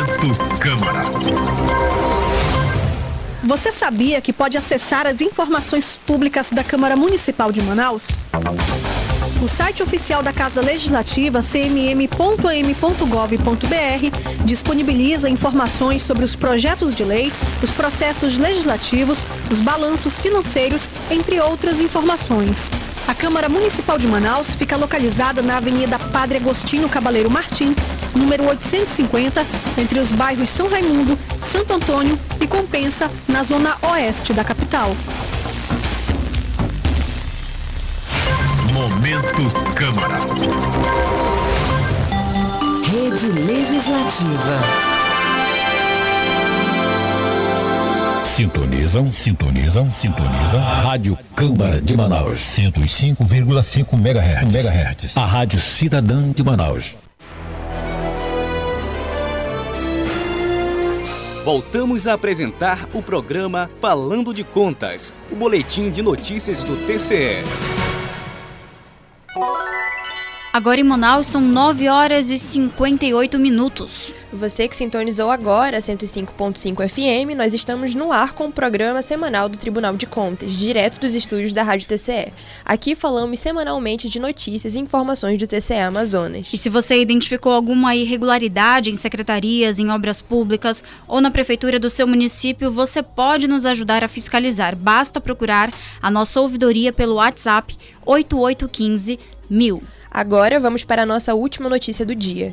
Momento Câmara. Você sabia que pode acessar as informações públicas da Câmara Municipal de Manaus? O site oficial da Casa Legislativa, cmm.am.gov.br, disponibiliza informações sobre os projetos de lei, os processos legislativos, os balanços financeiros, entre outras informações. A Câmara Municipal de Manaus fica localizada na Avenida Padre Agostinho Cabaleiro Martim, número 850, entre os bairros São Raimundo, Santo Antônio e Compensa, na zona oeste da capital. Momento Câmara. Rede Legislativa. Sintonizam, sintonizam, sintonizam. Rádio Câmara de Manaus. 105,5 MHz. MHz. A Rádio Cidadã de Manaus. Voltamos a apresentar o programa Falando de Contas, o boletim de notícias do TCE. Agora em Manaus são 9 horas e 58 minutos. Você que sintonizou agora 105.5 FM, nós estamos no ar com o programa semanal do Tribunal de Contas, direto dos estúdios da Rádio TCE. Aqui falamos semanalmente de notícias e informações do TCE Amazonas. E se você identificou alguma irregularidade em secretarias, em obras públicas ou na prefeitura do seu município, você pode nos ajudar a fiscalizar. Basta procurar a nossa ouvidoria pelo WhatsApp 8815 1000. Agora vamos para a nossa última notícia do dia.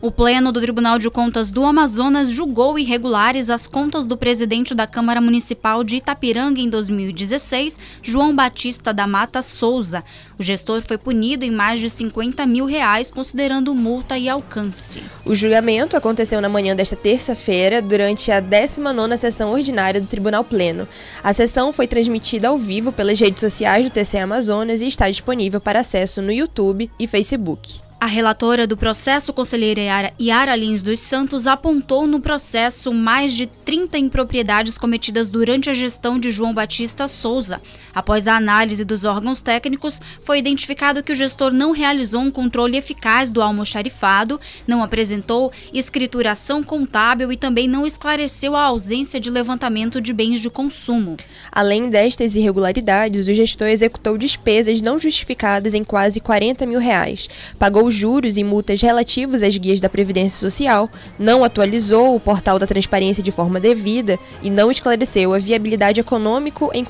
O Pleno do Tribunal de Contas do Amazonas julgou irregulares as contas do presidente da Câmara Municipal de Itapiranga em 2016, João Batista da Mata Souza. O gestor foi punido em mais de 50 mil reais, considerando multa e alcance. O julgamento aconteceu na manhã desta terça-feira, durante a 19ª sessão ordinária do Tribunal Pleno. A sessão foi transmitida ao vivo pelas redes sociais do TCE Amazonas e está disponível para acesso no YouTube e Facebook. A relatora do processo, conselheira Yara, Lins dos Santos, apontou no processo mais de 30 impropriedades cometidas durante a gestão de João Batista Souza. Após a análise dos órgãos técnicos, foi identificado que o gestor não realizou um controle eficaz do almoxarifado, não apresentou escrituração contábil e também não esclareceu a ausência de levantamento de bens de consumo. Além destas irregularidades, o gestor executou despesas não justificadas em quase 40 mil reais, pagou juros e multas relativos às guias da Previdência Social, não atualizou o portal da transparência de forma devida e não esclareceu a viabilidade econômico em,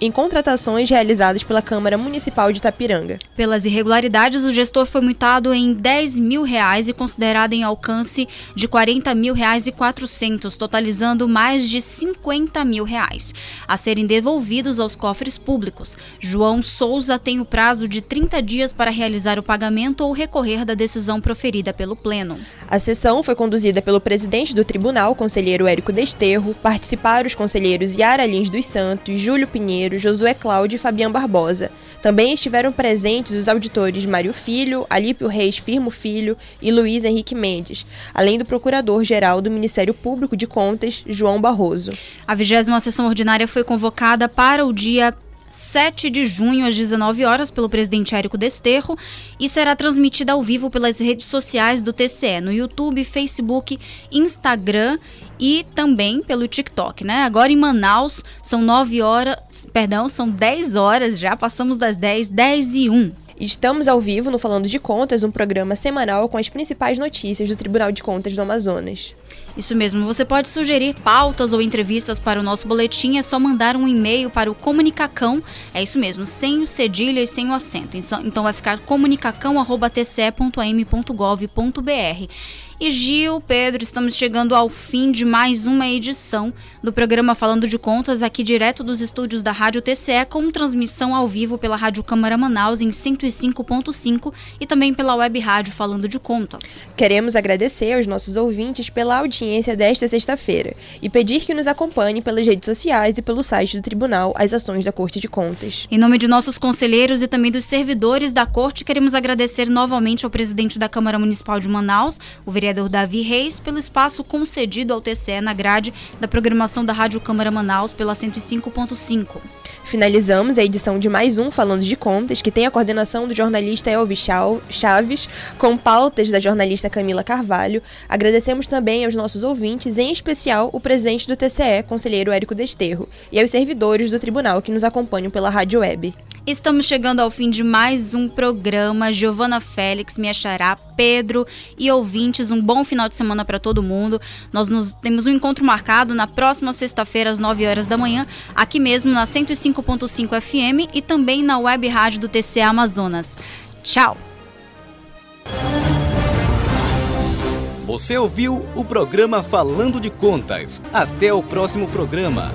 em contratações realizadas pela Câmara Municipal de Itapiranga. Pelas irregularidades, o gestor foi multado em 10 mil reais e considerado em alcance de 40 mil reais e 400, totalizando mais de 50 mil reais, a serem devolvidos aos cofres públicos. João Souza tem o prazo de 30 dias para realizar o pagamento ou recorrer da decisão proferida pelo Pleno. A sessão foi conduzida pelo presidente do tribunal, conselheiro Érico Desterro, participaram os conselheiros Yara Lins dos Santos, Júlio Pinheiro, Josué Cláudio e Fabiano Barbosa. Também estiveram presentes os auditores Mário Filho, Alípio Reis Firmo Filho e Luiz Henrique Mendes, além do procurador-geral do Ministério Público de Contas, João Barroso. A vigésima sessão ordinária foi convocada para o dia 7 de junho, às 19 horas, pelo presidente Érico Desterro e será transmitida ao vivo pelas redes sociais do TCE, no YouTube, Facebook, Instagram e também pelo TikTok, né? Agora em Manaus são 9 horas, perdão, são 10 horas, já passamos das 10, 10 e 1. Estamos ao vivo no Falando de Contas, um programa semanal com as principais notícias do Tribunal de Contas do Amazonas. Isso mesmo, você pode sugerir pautas ou entrevistas para o nosso boletim, é só mandar um e-mail para o comunicacão, é isso mesmo, sem o cedilha e sem o acento. Então vai ficar comunicacão.tce.am.gov.br. E Gil, Pedro, estamos chegando ao fim de mais uma edição do programa Falando de Contas, aqui direto dos estúdios da Rádio TCE, com transmissão ao vivo pela Rádio Câmara Manaus em 105.5 e também pela web rádio Falando de Contas. Queremos agradecer aos nossos ouvintes pela audiência desta sexta-feira e pedir que nos acompanhe pelas redes sociais e pelo site do Tribunal as ações da Corte de Contas. Em nome de nossos conselheiros e também dos servidores da Corte, queremos agradecer novamente ao presidente da Câmara Municipal de Manaus, o vereador vereador Davi Reis pelo espaço concedido ao TCE na grade da programação da Rádio Câmara Manaus pela 105.5. Finalizamos a edição de mais um Falando de Contas, que tem a coordenação do jornalista Elvis Chaves, com pautas da jornalista Camila Carvalho. Agradecemos também aos nossos ouvintes, em especial o presidente do TCE, conselheiro Érico Desterro, e aos servidores do tribunal que nos acompanham pela rádio web. Estamos chegando ao fim de mais um programa. Giovana Félix, me achará, Pedro e ouvintes, um bom final de semana para todo mundo. Nós nos, temos um encontro marcado na próxima sexta-feira, às 9 horas da manhã, aqui mesmo na 105.5 FM e também na web rádio do TCA Amazonas. Tchau! Você ouviu o programa Falando de Contas. Até o próximo programa.